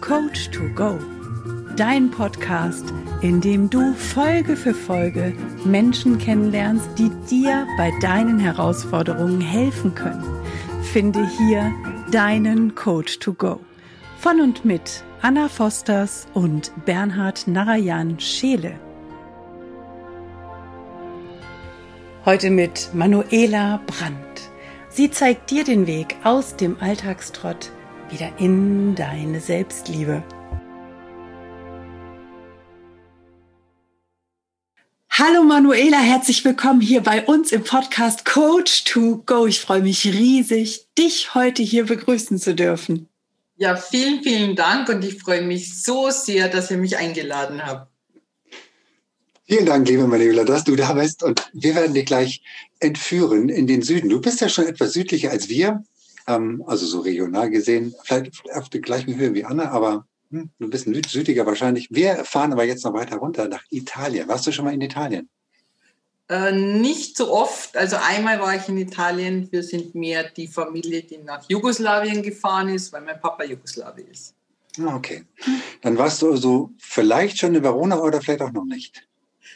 Coach to Go. Dein Podcast, in dem du Folge für Folge Menschen kennenlernst, die dir bei deinen Herausforderungen helfen können. Finde hier deinen Coach to Go. Von und mit Anna Fosters und Bernhard Narayan Scheele. Heute mit Manuela Brandt. Sie zeigt dir den Weg aus dem Alltagstrott wieder in deine Selbstliebe. Hallo Manuela, herzlich willkommen hier bei uns im Podcast Coach to Go. Ich freue mich riesig, dich heute hier begrüßen zu dürfen. Ja, vielen, vielen Dank und ich freue mich so sehr, dass ihr mich eingeladen habt. Vielen Dank, liebe Manuela, dass du da bist und wir werden dich gleich entführen in den Süden. Du bist ja schon etwas südlicher als wir, ähm, also so regional gesehen, vielleicht auf der gleichen Höhe wie Anna, aber hm, ein bisschen südlicher wahrscheinlich. Wir fahren aber jetzt noch weiter runter nach Italien. Warst du schon mal in Italien? Äh, nicht so oft. Also einmal war ich in Italien. Wir sind mehr die Familie, die nach Jugoslawien gefahren ist, weil mein Papa Jugoslawe ist. Ah, okay. Dann warst du also vielleicht schon in Verona oder vielleicht auch noch nicht?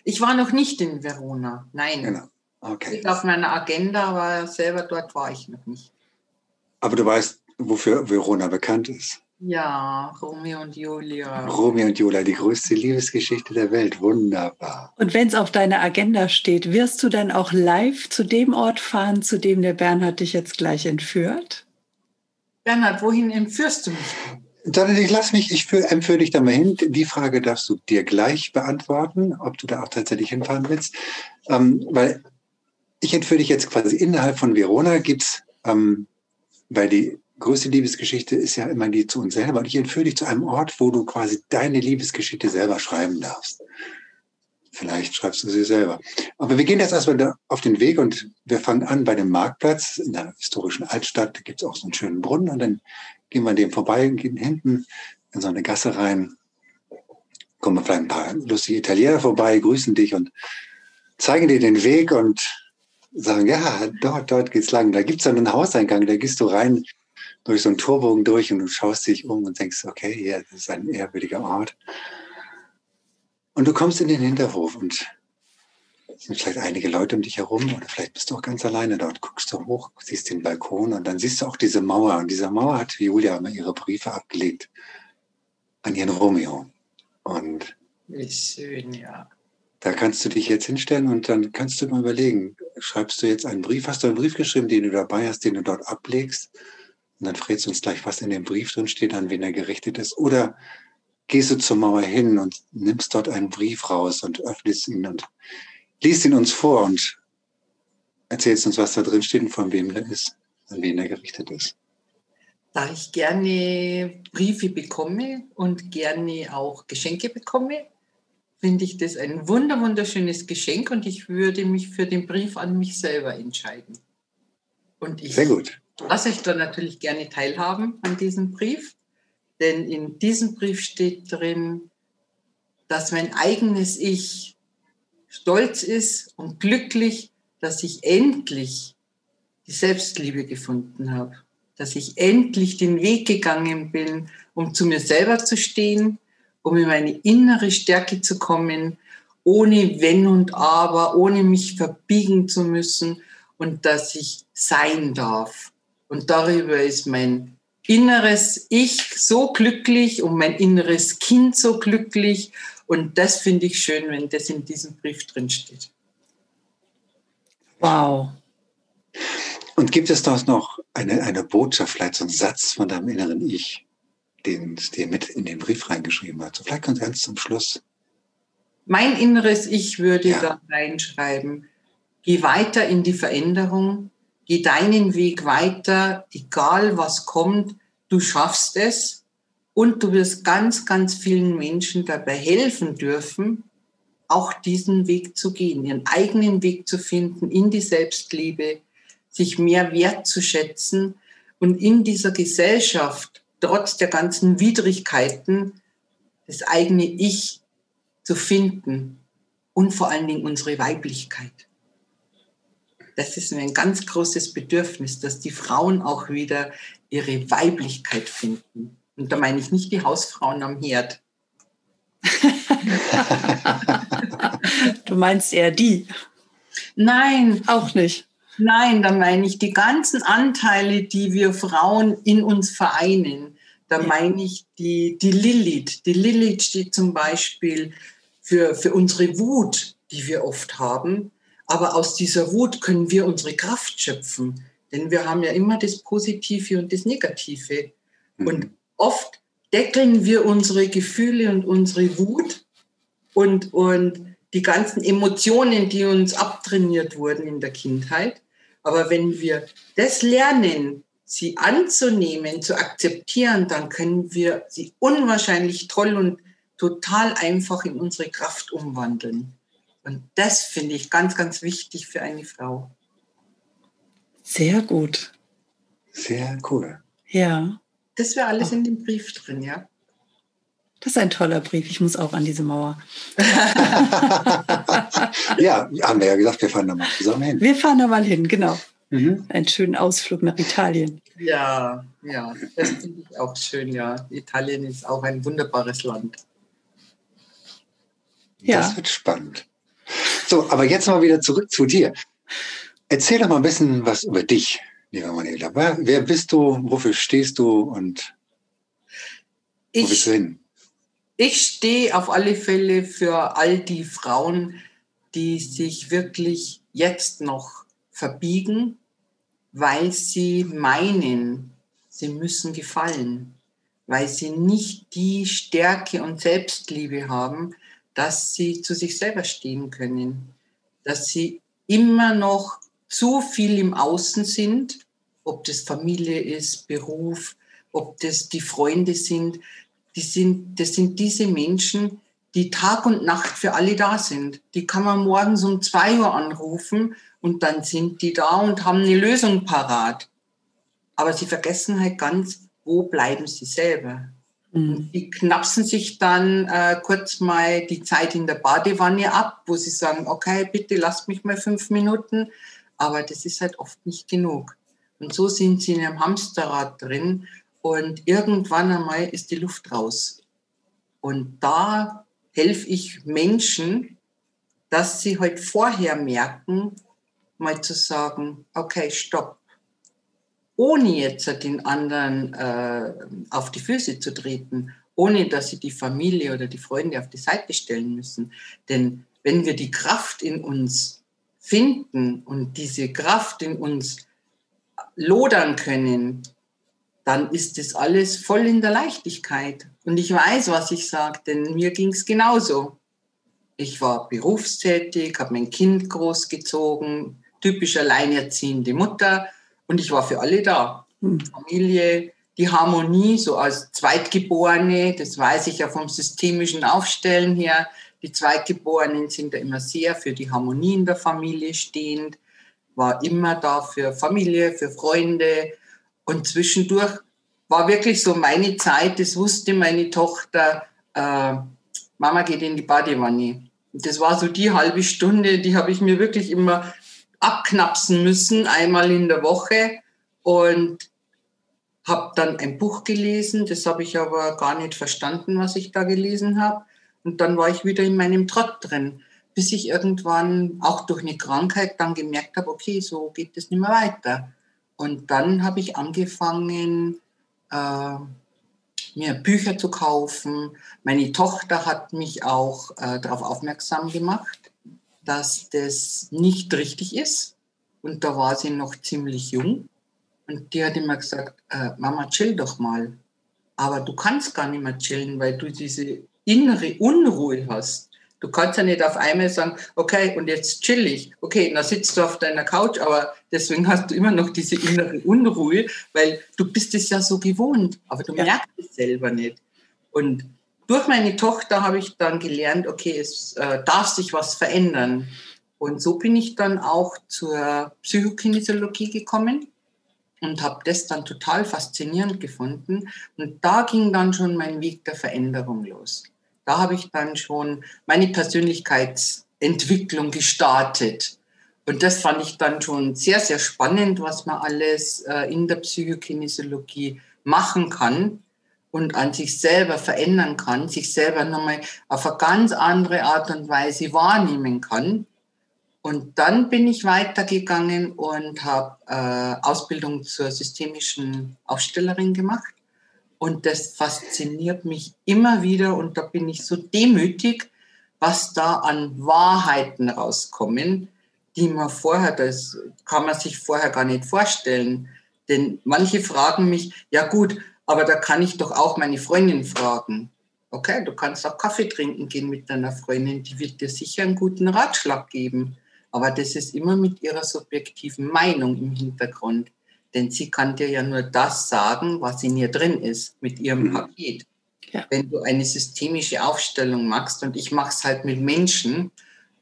Ich war noch nicht in Verona, nein. Genau. Okay. Steht auf meiner Agenda, aber selber dort war ich noch nicht. Aber du weißt, wofür Verona bekannt ist. Ja, Romeo und Julia. Romeo und Julia, die größte Liebesgeschichte der Welt. Wunderbar. Und wenn es auf deiner Agenda steht, wirst du dann auch live zu dem Ort fahren, zu dem der Bernhard dich jetzt gleich entführt? Bernhard, wohin entführst du mich? Dann ich lass mich, ich empfehle dich da mal hin. Die Frage darfst du dir gleich beantworten, ob du da auch tatsächlich hinfahren willst. Ähm, weil ich entführe dich jetzt quasi innerhalb von Verona gibt's, ähm, weil die größte Liebesgeschichte ist ja immer die zu uns selber. Und ich entführe dich zu einem Ort, wo du quasi deine Liebesgeschichte selber schreiben darfst. Vielleicht schreibst du sie selber. Aber wir gehen jetzt erstmal auf den Weg und wir fangen an bei dem Marktplatz in der historischen Altstadt. Da gibt es auch so einen schönen Brunnen und dann gehen wir an dem vorbei und gehen hinten in so eine Gasse rein. Kommen vielleicht ein paar lustige Italiener vorbei, grüßen dich und zeigen dir den Weg und sagen, ja, dort, dort geht's lang. Da gibt's dann einen Hauseingang, da gehst du rein durch so einen Torbogen durch und du schaust dich um und denkst, okay, hier, das ist ein ehrwürdiger Ort. Und du kommst in den Hinterhof und es sind vielleicht einige Leute um dich herum oder vielleicht bist du auch ganz alleine dort, guckst du hoch, siehst den Balkon und dann siehst du auch diese Mauer. Und diese Mauer hat Julia immer ihre Briefe abgelegt an ihren Romeo. Und Wie schön, ja. Da kannst du dich jetzt hinstellen und dann kannst du mal überlegen, schreibst du jetzt einen Brief, hast du einen Brief geschrieben, den du dabei hast, den du dort ablegst? Und dann frägst du uns gleich, was in dem Brief drin steht, an wen er gerichtet ist. Oder gehst du zur Mauer hin und nimmst dort einen Brief raus und öffnest ihn und liest ihn uns vor und erzählst uns, was da drin steht und von wem er ist, an wen er gerichtet ist. Da ich gerne Briefe bekomme und gerne auch Geschenke bekomme, finde ich das ein wunder wunderschönes Geschenk und ich würde mich für den Brief an mich selber entscheiden. Und ich Sehr gut. lasse euch da natürlich gerne teilhaben an diesem Brief, denn in diesem Brief steht drin, dass mein eigenes Ich stolz ist und glücklich, dass ich endlich die Selbstliebe gefunden habe, dass ich endlich den Weg gegangen bin, um zu mir selber zu stehen, um in meine innere Stärke zu kommen, ohne Wenn und Aber, ohne mich verbiegen zu müssen und dass ich sein darf. Und darüber ist mein inneres Ich so glücklich und mein inneres Kind so glücklich. Und das finde ich schön, wenn das in diesem Brief drin steht. Wow. Und gibt es dort noch eine, eine Botschaft, vielleicht so einen Satz von deinem inneren Ich, den es dir mit in den Brief reingeschrieben hat? So vielleicht ganz, ganz zum Schluss. Mein inneres Ich würde Ja. da reinschreiben, geh weiter in die Veränderung, geh deinen Weg weiter, egal was kommt, du schaffst es und du wirst ganz, ganz vielen Menschen dabei helfen dürfen, auch diesen Weg zu gehen, ihren eigenen Weg zu finden in die Selbstliebe, sich mehr wertzuschätzen und in dieser Gesellschaft, trotz der ganzen Widrigkeiten, das eigene Ich zu finden und vor allen Dingen unsere Weiblichkeit. Das ist mir ein ganz großes Bedürfnis, dass die Frauen auch wieder ihre Weiblichkeit finden. Und da meine ich nicht die Hausfrauen am Herd. du meinst eher die? Nein. Auch nicht. Nein, da meine ich die ganzen Anteile, die wir Frauen in uns vereinen. Da meine ich die, die Lilith. Die Lilith steht zum Beispiel für, für unsere Wut, die wir oft haben. Aber aus dieser Wut können wir unsere Kraft schöpfen. Denn wir haben ja immer das Positive und das Negative. Mhm. Und oft deckeln wir unsere Gefühle und unsere Wut und, und die ganzen Emotionen, die uns abtrainiert wurden in der Kindheit. Aber wenn wir das lernen, sie anzunehmen, zu akzeptieren, dann können wir sie unwahrscheinlich toll und total einfach in unsere Kraft umwandeln. Und das finde ich ganz, ganz wichtig für eine Frau. Sehr gut. Sehr cool. Ja. Das wäre alles in dem Brief drin, ja. Das ist ein toller Brief. Ich muss auch an diese Mauer. ja, haben wir ja gesagt, wir fahren da mal zusammen hin. Wir fahren da mal hin, genau. Mhm. Einen schönen Ausflug nach Italien. Ja, ja, das finde ich auch schön, ja. Italien ist auch ein wunderbares Land. Ja. Das wird spannend. So, aber jetzt mal wieder zurück zu dir. Erzähl doch mal ein bisschen was über dich, lieber Manuela. Wer bist du? Wofür stehst du? Und wo bist du hin? Ich stehe auf alle Fälle für all die Frauen, die sich wirklich jetzt noch verbiegen, weil sie meinen, sie müssen gefallen, weil sie nicht die Stärke und Selbstliebe haben, dass sie zu sich selber stehen können, dass sie immer noch zu viel im Außen sind, ob das Familie ist, Beruf, ob das die Freunde sind, die sind, das sind diese Menschen, die Tag und Nacht für alle da sind. Die kann man morgens um zwei Uhr anrufen und dann sind die da und haben eine Lösung parat. Aber sie vergessen halt ganz, wo bleiben sie selber. Mhm. Die knapsen sich dann äh, kurz mal die Zeit in der Badewanne ab, wo sie sagen, okay, bitte lasst mich mal fünf Minuten. Aber das ist halt oft nicht genug. Und so sind sie in einem Hamsterrad drin und irgendwann einmal ist die Luft raus. Und da helfe ich Menschen, dass sie halt vorher merken, mal zu sagen, okay, stopp. Ohne jetzt den anderen äh, auf die Füße zu treten, ohne dass sie die Familie oder die Freunde auf die Seite stellen müssen. Denn wenn wir die Kraft in uns finden und diese Kraft in uns lodern können, dann ist das alles voll in der Leichtigkeit. Und ich weiß, was ich sage, denn mir ging es genauso. Ich war berufstätig, habe mein Kind großgezogen, typisch alleinerziehende Mutter und ich war für alle da. Hm. Familie, die Harmonie, so als Zweitgeborene, das weiß ich ja vom systemischen Aufstellen her. Die Zweitgeborenen sind ja immer sehr für die Harmonie in der Familie stehend, war immer da für Familie, für Freunde, und zwischendurch war wirklich so meine Zeit, das wusste meine Tochter, äh, Mama geht in die Badewanne. Und das war so die halbe Stunde, die habe ich mir wirklich immer abknapsen müssen, einmal in der Woche. Und habe dann ein Buch gelesen, das habe ich aber gar nicht verstanden, was ich da gelesen habe. Und dann war ich wieder in meinem Trott drin, bis ich irgendwann auch durch eine Krankheit dann gemerkt habe, okay, so geht es nicht mehr weiter. Und dann habe ich angefangen, äh, mir Bücher zu kaufen. Meine Tochter hat mich auch äh, darauf aufmerksam gemacht, dass das nicht richtig ist. Und da war sie noch ziemlich jung. Und die hat immer gesagt, äh, Mama, chill doch mal. Aber du kannst gar nicht mehr chillen, weil du diese innere Unruhe hast. Du kannst ja nicht auf einmal sagen, okay, und jetzt chill ich. Okay, dann sitzt du auf deiner Couch, aber deswegen hast du immer noch diese innere Unruhe, weil du bist es ja so gewohnt, aber du ja. merkst es selber nicht. Und durch meine Tochter habe ich dann gelernt, okay, es äh, darf sich was verändern. Und so bin ich dann auch zur Psychokinesiologie gekommen und habe das dann total faszinierend gefunden. Und da ging dann schon mein Weg der Veränderung los da habe ich dann schon meine Persönlichkeitsentwicklung gestartet. Und das fand ich dann schon sehr, sehr spannend, was man alles äh, in der Psychokinesiologie machen kann. und an sich selber verändern kann, sich selber nochmal auf eine ganz andere Art und Weise wahrnehmen kann. Und dann bin ich weitergegangen und habe äh, Ausbildung zur systemischen Aufstellerin gemacht. Und das fasziniert mich immer wieder und da bin ich so demütig, was da an Wahrheiten rauskommen, die man vorher, das kann man sich vorher gar nicht vorstellen. Denn manche fragen mich, ja gut, aber da kann ich doch auch meine Freundin fragen. Okay, du kannst auch Kaffee trinken gehen mit deiner Freundin, die wird dir sicher einen guten Ratschlag geben. Aber das ist immer mit ihrer subjektiven Meinung im Hintergrund. Denn sie kann dir ja nur das sagen, was in ihr drin ist, mit ihrem mhm. Paket. Ja. Wenn du eine systemische Aufstellung machst, und ich mache es halt mit Menschen,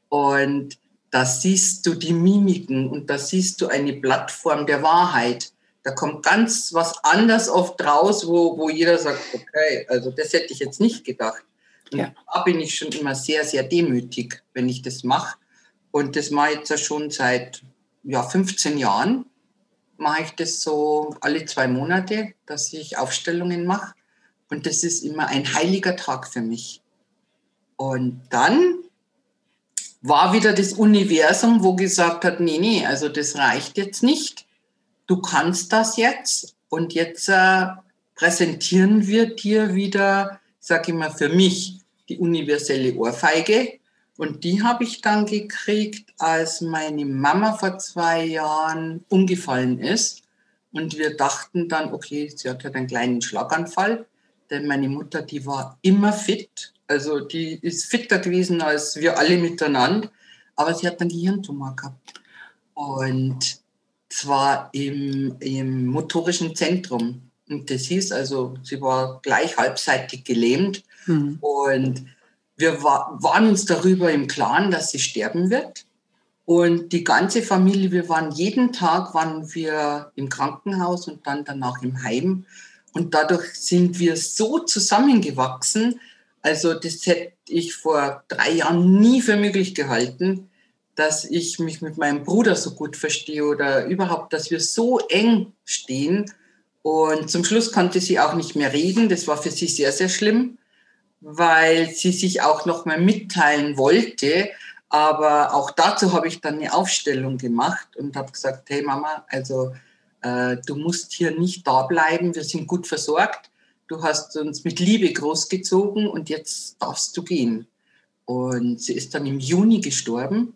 und da siehst du die Mimiken und da siehst du eine Plattform der Wahrheit. Da kommt ganz was anders oft raus, wo, wo jeder sagt, okay, also das hätte ich jetzt nicht gedacht. Und ja. da bin ich schon immer sehr, sehr demütig, wenn ich das mache. Und das mache ich jetzt ja schon seit ja, 15 Jahren. Mache ich das so alle zwei Monate, dass ich Aufstellungen mache. Und das ist immer ein heiliger Tag für mich. Und dann war wieder das Universum, wo gesagt hat, nee, nee, also das reicht jetzt nicht du kannst das jetzt und jetzt äh, präsentieren wir dir wieder, sage ich mal, für mich die universelle Ohrfeige. Und die habe ich dann gekriegt, als meine Mama vor zwei Jahren umgefallen ist. Und wir dachten dann, okay, sie hat halt einen kleinen Schlaganfall, denn meine Mutter, die war immer fit. Also die ist fitter gewesen als wir alle miteinander. Aber sie hat einen Gehirntumor gehabt. Und zwar im, im motorischen Zentrum. Und das hieß also, sie war gleich halbseitig gelähmt. Mhm. Und wir war, waren uns darüber im Klaren, dass sie sterben wird. Und die ganze Familie, wir waren jeden Tag waren wir im Krankenhaus und dann danach im Heim. Und dadurch sind wir so zusammengewachsen. Also das hätte ich vor drei Jahren nie für möglich gehalten, dass ich mich mit meinem Bruder so gut verstehe oder überhaupt, dass wir so eng stehen. Und zum Schluss konnte sie auch nicht mehr reden. Das war für sie sehr, sehr schlimm, weil sie sich auch noch mal mitteilen wollte. Aber auch dazu habe ich dann eine Aufstellung gemacht und habe gesagt, hey Mama, also äh, du musst hier nicht da bleiben, wir sind gut versorgt. Du hast uns mit Liebe großgezogen und jetzt darfst du gehen. Und sie ist dann im Juni gestorben.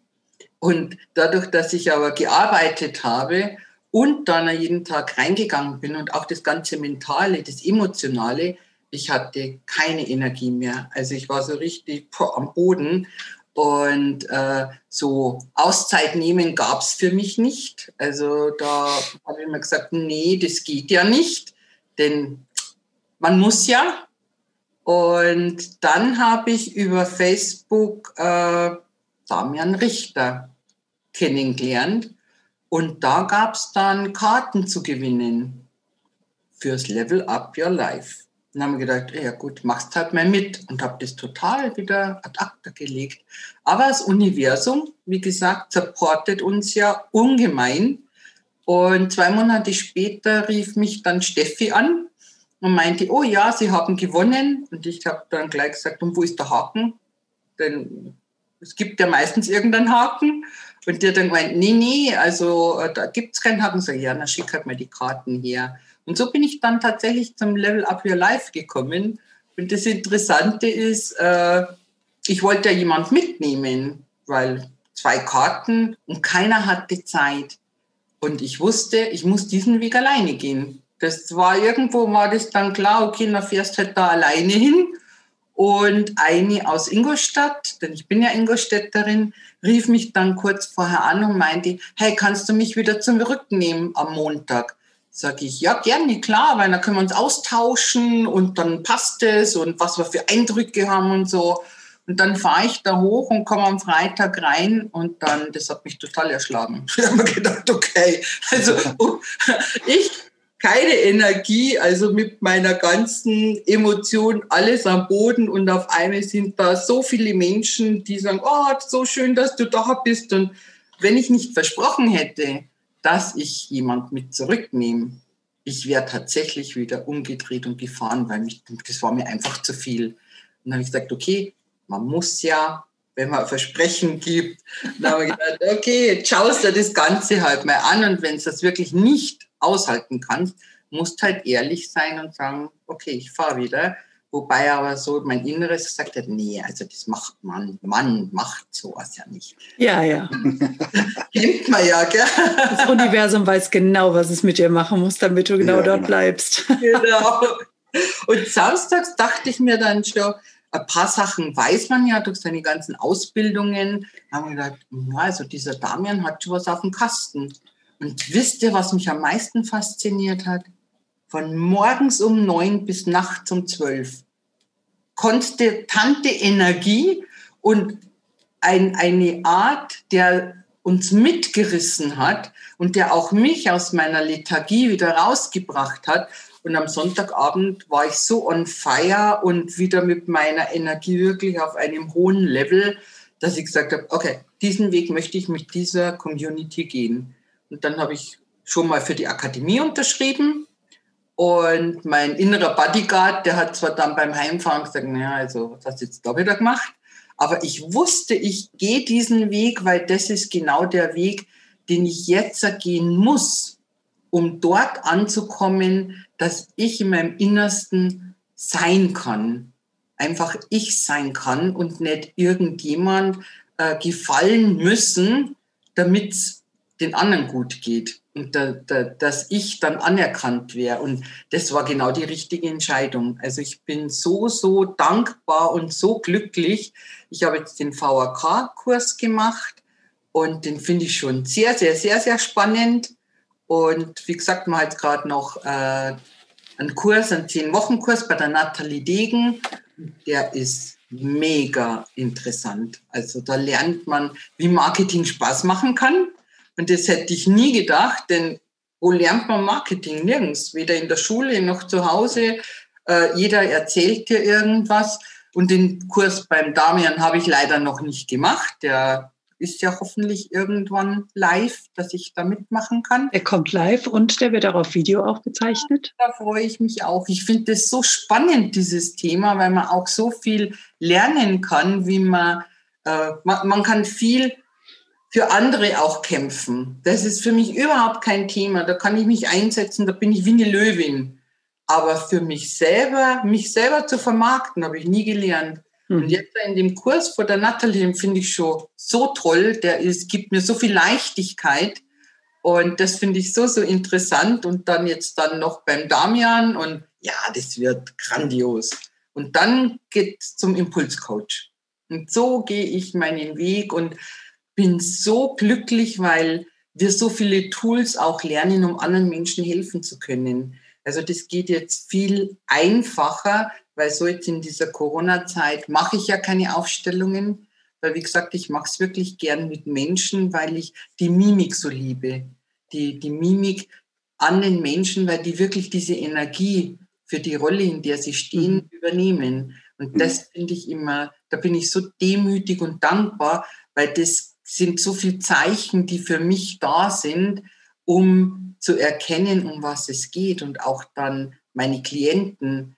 Und dadurch, dass ich aber gearbeitet habe und dann jeden Tag reingegangen bin und auch das ganze Mentale, das Emotionale, ich hatte keine Energie mehr. Also ich war so richtig am Boden. Und äh, so Auszeit nehmen gab es für mich nicht. Also da habe ich mir gesagt, nee, das geht ja nicht, denn man muss ja. Und dann habe ich über Facebook äh, Damian Richter kennengelernt. Und da gab es dann Karten zu gewinnen fürs Level Up Your Life. Dann haben wir gedacht, ja gut, machst halt mal mit und habe das total wieder ad acta gelegt. Aber das Universum, wie gesagt, supportet uns ja ungemein. Und zwei Monate später rief mich dann Steffi an und meinte, oh ja, Sie haben gewonnen. Und ich habe dann gleich gesagt, und wo ist der Haken? Denn es gibt ja meistens irgendeinen Haken. Und hat dann gemeint, nee, nee, also äh, da gibt es keinen Haken. So, ja, dann schick halt mal die Karten her. Und so bin ich dann tatsächlich zum Level Up Your Life gekommen. Und das Interessante ist, äh, ich wollte ja jemand mitnehmen, weil zwei Karten und keiner hatte Zeit. Und ich wusste, ich muss diesen Weg alleine gehen. Das war irgendwo, war das dann klar, okay, dann fährst halt da alleine hin. Und eine aus Ingolstadt, denn ich bin ja Ingolstädterin, rief mich dann kurz vorher an und meinte, hey, kannst du mich wieder zurücknehmen am Montag? Sag ich, ja, gerne, klar, weil dann können wir uns austauschen und dann passt es und was wir für Eindrücke haben und so. Und dann fahre ich da hoch und komme am Freitag rein und dann, das hat mich total erschlagen. Ich habe mir gedacht, okay, also ich keine Energie, also mit meiner ganzen Emotion alles am Boden und auf einmal sind da so viele Menschen, die sagen, oh, so schön, dass du da bist und wenn ich nicht versprochen hätte, dass ich jemand mit zurücknehme, ich wäre tatsächlich wieder umgedreht und gefahren, weil mich, das war mir einfach zu viel. Und dann habe ich gesagt, okay, man muss ja, wenn man Versprechen gibt, dann habe ich gedacht, okay, schaust du das Ganze halt mal an und wenn du das wirklich nicht aushalten kannst, musst halt ehrlich sein und sagen, okay, ich fahre wieder. Wobei aber so mein Inneres gesagt hat, nee, also das macht man, Mann macht sowas ja nicht. Ja, ja. Kennt man ja, gell? Das Universum weiß genau, was es mit dir machen muss, damit du genau ja, dort genau. bleibst. Genau. Und samstags dachte ich mir dann schon, ein paar Sachen weiß man ja durch seine ganzen Ausbildungen. Da haben wir gedacht, ja, also dieser Damian hat schon was auf dem Kasten. Und wisst ihr, was mich am meisten fasziniert hat? Von morgens um neun bis nachts um zwölf. Konstante Energie und ein, eine Art, der uns mitgerissen hat und der auch mich aus meiner Lethargie wieder rausgebracht hat. Und am Sonntagabend war ich so on fire und wieder mit meiner Energie wirklich auf einem hohen Level, dass ich gesagt habe, okay, diesen Weg möchte ich mit dieser Community gehen. Und dann habe ich schon mal für die Akademie unterschrieben. Und mein innerer Bodyguard, der hat zwar dann beim Heimfahren gesagt, naja, also was hast du jetzt da wieder gemacht? Aber ich wusste, ich gehe diesen Weg, weil das ist genau der Weg, den ich jetzt gehen muss, um dort anzukommen, dass ich in meinem Innersten sein kann. Einfach ich sein kann und nicht irgendjemand äh, gefallen müssen, damit es den anderen gut geht und da, da, dass ich dann anerkannt wäre. Und das war genau die richtige Entscheidung. Also ich bin so, so dankbar und so glücklich. Ich habe jetzt den VAK-Kurs gemacht und den finde ich schon sehr, sehr, sehr, sehr spannend. Und wie gesagt, man hat gerade noch äh, einen Kurs, einen Zehn-Wochen-Kurs bei der Nathalie Degen. Der ist mega interessant. Also da lernt man, wie Marketing Spaß machen kann und das hätte ich nie gedacht, denn wo lernt man Marketing? Nirgends. Weder in der Schule noch zu Hause. Äh, jeder erzählt dir irgendwas. Und den Kurs beim Damian habe ich leider noch nicht gemacht. Der ist ja hoffentlich irgendwann live, dass ich da mitmachen kann. Er kommt live und der wird auch auf Video aufgezeichnet. Da freue ich mich auch. Ich finde das so spannend, dieses Thema, weil man auch so viel lernen kann, wie man, äh, man, man kann viel für andere auch kämpfen. Das ist für mich überhaupt kein Thema. Da kann ich mich einsetzen, da bin ich wie eine Löwin. Aber für mich selber, mich selber zu vermarkten, habe ich nie gelernt. Mhm. Und jetzt in dem Kurs vor der Natalie, den finde ich schon so toll. Der ist, gibt mir so viel Leichtigkeit. Und das finde ich so, so interessant. Und dann jetzt dann noch beim Damian. Und ja, das wird grandios. Und dann geht es zum Impulscoach. Und so gehe ich meinen Weg. Und bin so glücklich, weil wir so viele Tools auch lernen, um anderen Menschen helfen zu können. Also das geht jetzt viel einfacher, weil so jetzt in dieser Corona-Zeit mache ich ja keine Aufstellungen, weil wie gesagt, ich mache es wirklich gern mit Menschen, weil ich die Mimik so liebe. Die, die Mimik an den Menschen, weil die wirklich diese Energie für die Rolle, in der sie stehen, mhm. übernehmen. Und das finde ich immer, da bin ich so demütig und dankbar, weil das sind so viele Zeichen, die für mich da sind, um zu erkennen, um was es geht und auch dann meine Klienten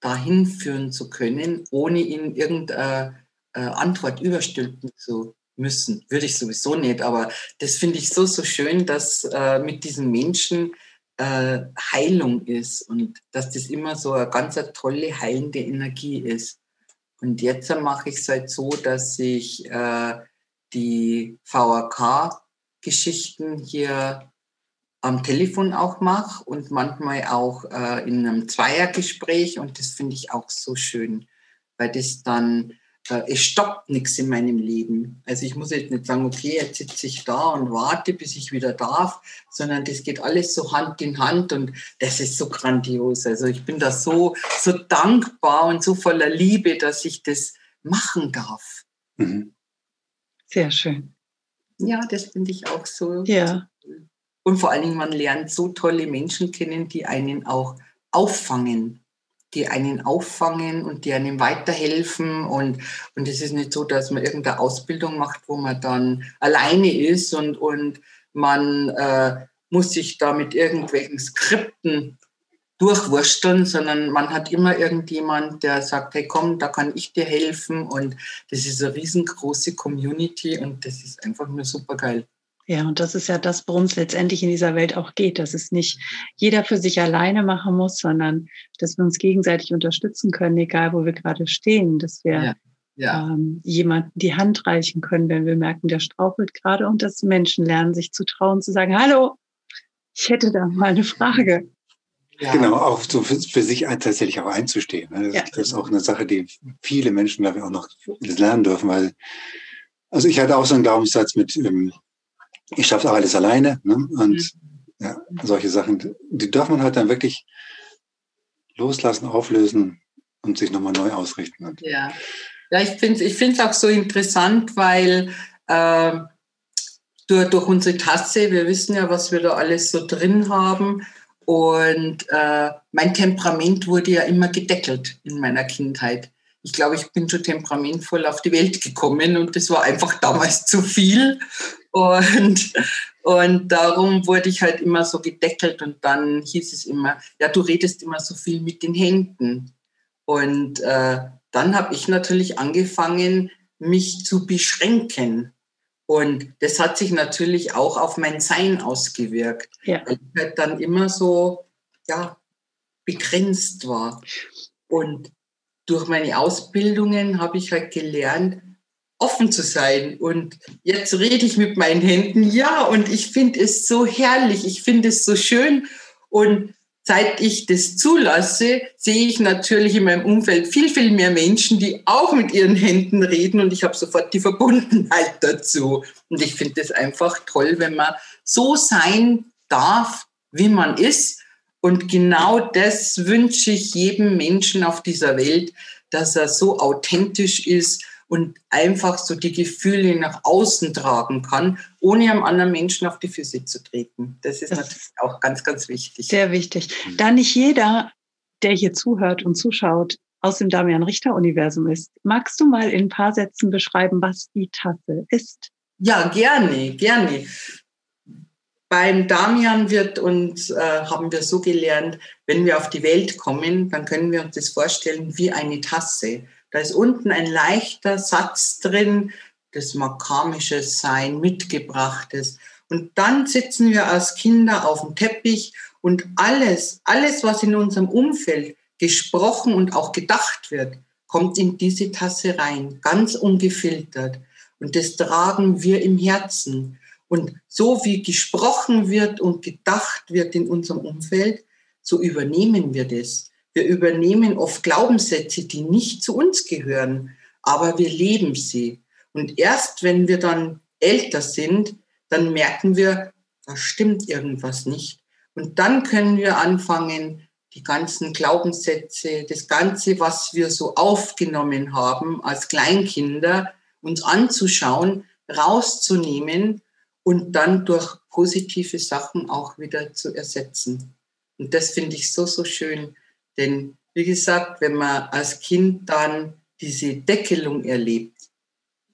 dahin führen zu können, ohne ihnen irgendeine äh, Antwort überstülpen zu müssen. Würde ich sowieso nicht, aber das finde ich so, so schön, dass äh, mit diesen Menschen äh, Heilung ist und dass das immer so eine ganz eine tolle heilende Energie ist. Und jetzt mache ich es halt so, dass ich äh, die VAK-Geschichten hier am Telefon auch mache und manchmal auch äh, in einem Zweiergespräch. Und das finde ich auch so schön, weil das dann, äh, es stoppt nichts in meinem Leben. Also ich muss jetzt nicht sagen, okay, jetzt sitze ich da und warte, bis ich wieder darf, sondern das geht alles so Hand in Hand und das ist so grandios. Also ich bin da so, so dankbar und so voller Liebe, dass ich das machen darf. Mhm. Sehr schön. Ja, das finde ich auch so. Ja. Und vor allen Dingen, man lernt so tolle Menschen kennen, die einen auch auffangen, die einen auffangen und die einem weiterhelfen. Und, und es ist nicht so, dass man irgendeine Ausbildung macht, wo man dann alleine ist und, und man äh, muss sich da mit irgendwelchen Skripten durchwursteln, sondern man hat immer irgendjemand, der sagt, hey komm, da kann ich dir helfen und das ist eine riesengroße Community und das ist einfach nur super geil. Ja, und das ist ja das, worum es letztendlich in dieser Welt auch geht, dass es nicht jeder für sich alleine machen muss, sondern dass wir uns gegenseitig unterstützen können, egal wo wir gerade stehen, dass wir ja, ja. Ähm, jemandem die Hand reichen können, wenn wir merken, der strauchelt gerade und dass Menschen lernen, sich zu trauen, zu sagen, hallo, ich hätte da mal eine Frage. Ja. Genau, auch so für, für sich tatsächlich auch einzustehen. Ne? Das, ja. das, ist auch eine Sache, die viele Menschen, glaube ich, auch noch lernen dürfen, weil, also ich hatte auch so einen Glaubenssatz mit, ähm, ich schaffe auch alles alleine. Ne? Und mhm. ja, solche Sachen, die darf man halt dann wirklich loslassen, auflösen und sich nochmal neu ausrichten. Ja, ja ich finde es ich auch so interessant, weil äh, durch, durch unsere Tasse, wir wissen ja, was wir da alles so drin haben, und äh, mein Temperament wurde ja immer gedeckelt in meiner Kindheit. Ich glaube, ich bin schon temperamentvoll auf die Welt gekommen und das war einfach damals zu viel. Und, und darum wurde ich halt immer so gedeckelt und dann hieß es immer, ja, du redest immer so viel mit den Händen. Und äh, dann habe ich natürlich angefangen, mich zu beschränken. Und das hat sich natürlich auch auf mein Sein ausgewirkt, ja. weil ich halt dann immer so ja, begrenzt war. Und durch meine Ausbildungen habe ich halt gelernt, offen zu sein. Und jetzt rede ich mit meinen Händen, ja, und ich finde es so herrlich, ich finde es so schön. Und seit ich das zulasse, sehe ich natürlich in meinem Umfeld viel, viel mehr Menschen, die auch mit ihren Händen reden und ich habe sofort die Verbundenheit dazu. Und ich finde es einfach toll, wenn man so sein darf, wie man ist. Und genau das wünsche ich jedem Menschen auf dieser Welt, dass er so authentisch ist und einfach so die Gefühle nach außen tragen kann, ohne einem anderen Menschen auf die Füße zu treten. Das ist das natürlich auch ganz, ganz wichtig. Sehr wichtig. Da nicht jeder, der hier zuhört und zuschaut, aus dem Damian Richter Universum ist, magst du mal in ein paar Sätzen beschreiben, was die Tasse ist? Ja, gerne, gerne. Beim Damian wird uns, äh, haben wir so gelernt, wenn wir auf die Welt kommen, dann können wir uns das vorstellen wie eine Tasse. Da ist unten ein leichter Satz drin, das makamisches Sein, mitgebrachtes. Und dann sitzen wir als Kinder auf dem Teppich und alles, alles, was in unserem Umfeld gesprochen und auch gedacht wird, kommt in diese Tasse rein, ganz ungefiltert. Und das tragen wir im Herzen. Und so wie gesprochen wird und gedacht wird in unserem Umfeld, so übernehmen wir das. Wir übernehmen oft Glaubenssätze, die nicht zu uns gehören, aber wir leben sie. Und erst wenn wir dann älter sind, dann merken wir, da stimmt irgendwas nicht. Und dann können wir anfangen, die ganzen Glaubenssätze, das Ganze, was wir so aufgenommen haben als Kleinkinder, uns anzuschauen, rauszunehmen und dann durch positive Sachen auch wieder zu ersetzen. Und das finde ich so, so schön. Denn wie gesagt, wenn man als Kind dann diese Deckelung erlebt,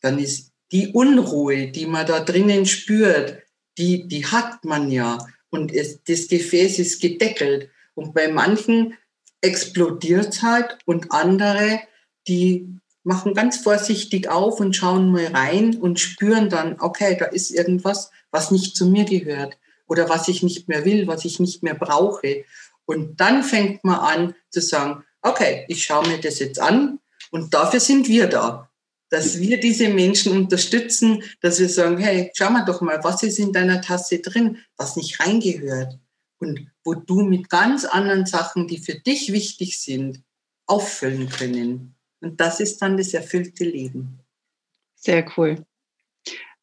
dann ist die Unruhe, die man da drinnen spürt, die, die hat man ja. Und es, das Gefäß ist gedeckelt. Und bei manchen explodiert halt und andere, die machen ganz vorsichtig auf und schauen mal rein und spüren dann, okay, da ist irgendwas, was nicht zu mir gehört oder was ich nicht mehr will, was ich nicht mehr brauche. Und dann fängt man an zu sagen, okay, ich schaue mir das jetzt an und dafür sind wir da. Dass wir diese Menschen unterstützen, dass wir sagen, hey, schau mal doch mal, was ist in deiner Tasse drin, was nicht reingehört. Und wo du mit ganz anderen Sachen, die für dich wichtig sind, auffüllen können. Und das ist dann das erfüllte Leben. Sehr cool.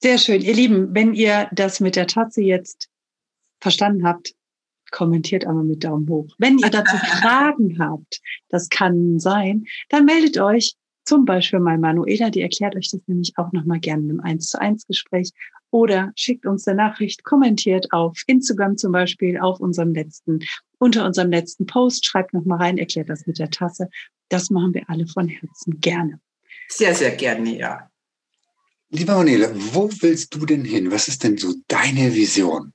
Sehr schön. Ihr Lieben, wenn ihr das mit der Tasse jetzt verstanden habt, kommentiert einmal mit Daumen hoch. Wenn ihr dazu Fragen habt, das kann sein, dann meldet euch zum Beispiel mal Manuela, die erklärt euch das nämlich auch nochmal gerne im 1 zu 1 Gespräch oder schickt uns eine Nachricht, kommentiert auf Instagram zum Beispiel, auf unserem letzten, unter unserem letzten Post, schreibt nochmal rein, erklärt das mit der Tasse. Das machen wir alle von Herzen gerne. Sehr, sehr gerne, ja. Lieber Manuela, wo willst du denn hin? Was ist denn so deine Vision?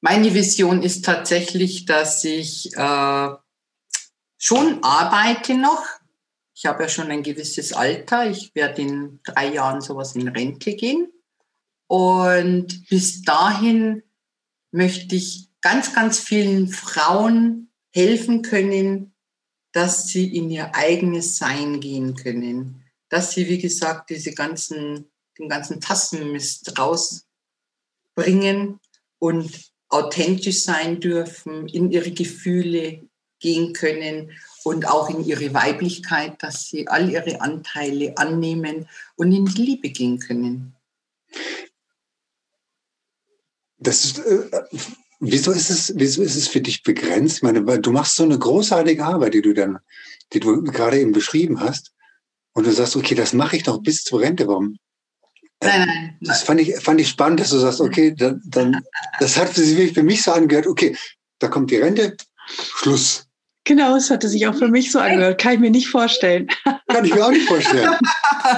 Meine Vision ist tatsächlich, dass ich äh, schon arbeite noch. Ich habe ja schon ein gewisses Alter. Ich werde in drei Jahren sowas in Rente gehen. Und bis dahin möchte ich ganz, ganz vielen Frauen helfen können, dass sie in ihr eigenes Sein gehen können. Dass sie, wie gesagt, diese ganzen, den ganzen Tassenmist rausbringen und authentisch sein dürfen, in ihre Gefühle gehen können und auch in ihre Weiblichkeit, dass sie all ihre Anteile annehmen und in die Liebe gehen können. Das ist, äh, wieso ist es, wieso ist es für dich begrenzt? Ich meine, du machst so eine großartige Arbeit, die du dann, die du gerade eben beschrieben hast. Und du sagst, okay, das mache ich doch bis zur Rente. Warum? Nein, nein. Das fand ich, fand ich spannend, dass du sagst, okay, dann, dann das hat sich für mich so angehört, okay, da kommt die Rente, Schluss. Genau, es hatte sich auch für mich so angehört. Kann ich mir nicht vorstellen. Kann ich mir auch nicht vorstellen.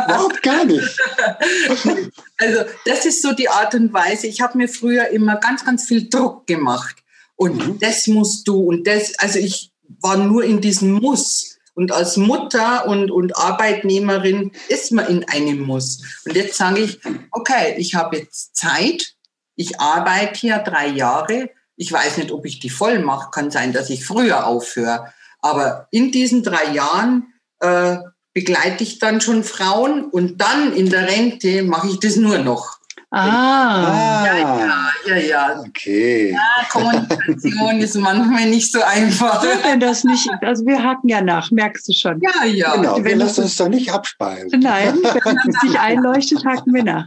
Überhaupt gar nicht. Also das ist so die Art und Weise. Ich habe mir früher immer ganz, ganz viel Druck gemacht. Und mhm. das musst du und das, also ich war nur in diesem Muss. Und als Mutter und, und Arbeitnehmerin ist man in einem Muss. Und jetzt sage ich, okay, ich habe jetzt Zeit. Ich arbeite hier drei Jahre ich weiß nicht, ob ich die voll mache. Kann sein, dass ich früher aufhöre. Aber in diesen drei Jahren äh, begleite ich dann schon Frauen und dann in der Rente mache ich das nur noch. Ah. Ja, ja, ja, ja. Okay. Ja, Kommunikation ist manchmal nicht so einfach. Wenn das nicht, also wir haken ja nach, merkst du schon. Ja, ja. Genau, wenn wir lassen uns doch nicht abspeisen. Nein, wenn es nicht einleuchtet, haken wir nach.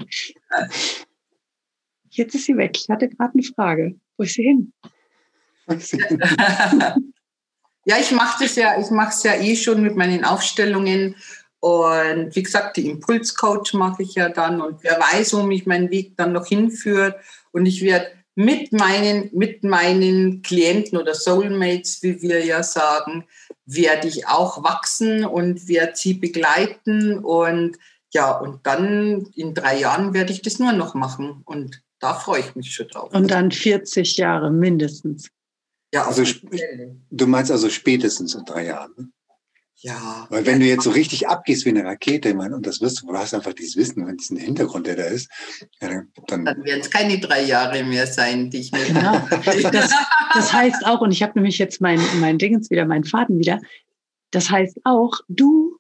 Jetzt ist sie weg. Ich hatte gerade eine Frage. Wo ist sie hin? ja, ich mache das ja, ich mache es ja eh schon mit meinen Aufstellungen. Und wie gesagt, die Impulscoach mache ich ja dann und wer weiß, wo mich mein Weg dann noch hinführt. Und ich werde mit meinen, mit meinen Klienten oder Soulmates, wie wir ja sagen, werde ich auch wachsen und werde sie begleiten. Und ja, und dann in drei Jahren werde ich das nur noch machen. Und da freue ich mich schon drauf. Und dann 40 Jahre mindestens. Ja, also du meinst also spätestens in drei Jahren. Ja. Weil wenn du jetzt so richtig abgehst wie eine Rakete, ich meine, und das wirst du, du hast einfach dieses Wissen, wenn es ein Hintergrund, der da ist, ja, dann, dann werden es keine drei Jahre mehr sein, die ich mir. Genau. Das, das heißt auch, und ich habe nämlich jetzt mein, mein Dingens wieder, meinen Faden wieder. Das heißt auch, du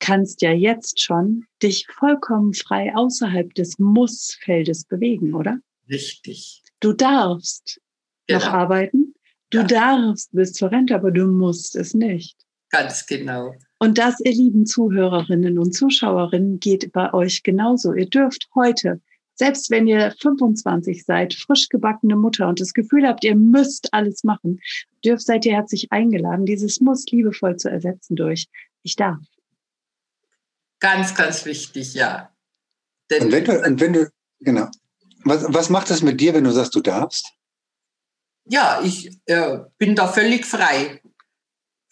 kannst ja jetzt schon dich vollkommen frei außerhalb des Muss-Feldes bewegen, oder? Richtig. Du darfst genau. noch arbeiten, du ja. darfst bis zur Rente, aber du musst es nicht. Ganz genau. Und das, ihr lieben Zuhörerinnen und Zuschauerinnen, geht bei euch genauso. Ihr dürft heute, selbst wenn ihr 25 seid, frisch gebackene Mutter und das Gefühl habt, ihr müsst alles machen, dürft, seid ihr herzlich eingeladen, dieses Muss liebevoll zu ersetzen durch Ich darf. Ganz, ganz wichtig, ja. Denn und wenn du, und wenn du genau. Was, was macht das mit dir, wenn du sagst, du darfst? Ja, ich äh, bin da völlig frei.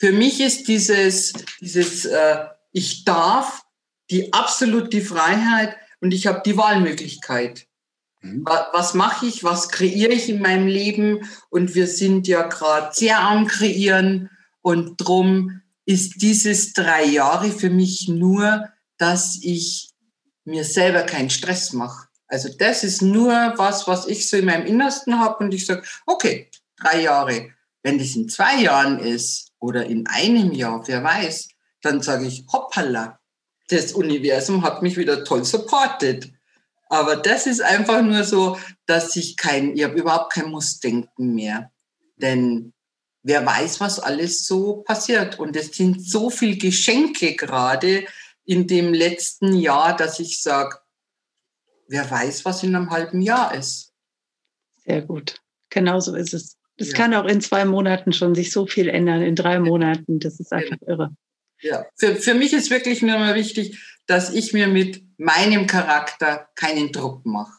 Für mich ist dieses, dieses äh, Ich darf die absolute Freiheit und ich habe die Wahlmöglichkeit. Mhm. Was mache ich, was kreiere ich in meinem Leben? Und wir sind ja gerade sehr am Kreieren und drum ist dieses drei Jahre für mich nur, dass ich mir selber keinen Stress mache. Also das ist nur was, was ich so in meinem Innersten habe und ich sage, okay, drei Jahre. Wenn das in zwei Jahren ist oder in einem Jahr, wer weiß, dann sage ich, hoppala, das Universum hat mich wieder toll supportet. Aber das ist einfach nur so, dass ich kein, ich habe überhaupt kein Mussdenken mehr. Denn wer weiß, was alles so passiert. Und es sind so viele Geschenke gerade in dem letzten Jahr, dass ich sage, wer weiß, was in einem halben Jahr ist. Sehr gut. Genau so ist es. Es ja. kann auch in zwei Monaten schon sich so viel ändern, in drei Monaten. Das ist einfach ja. irre. Ja, für, für mich ist wirklich nur mal wichtig, dass ich mir mit meinem Charakter keinen Druck mache.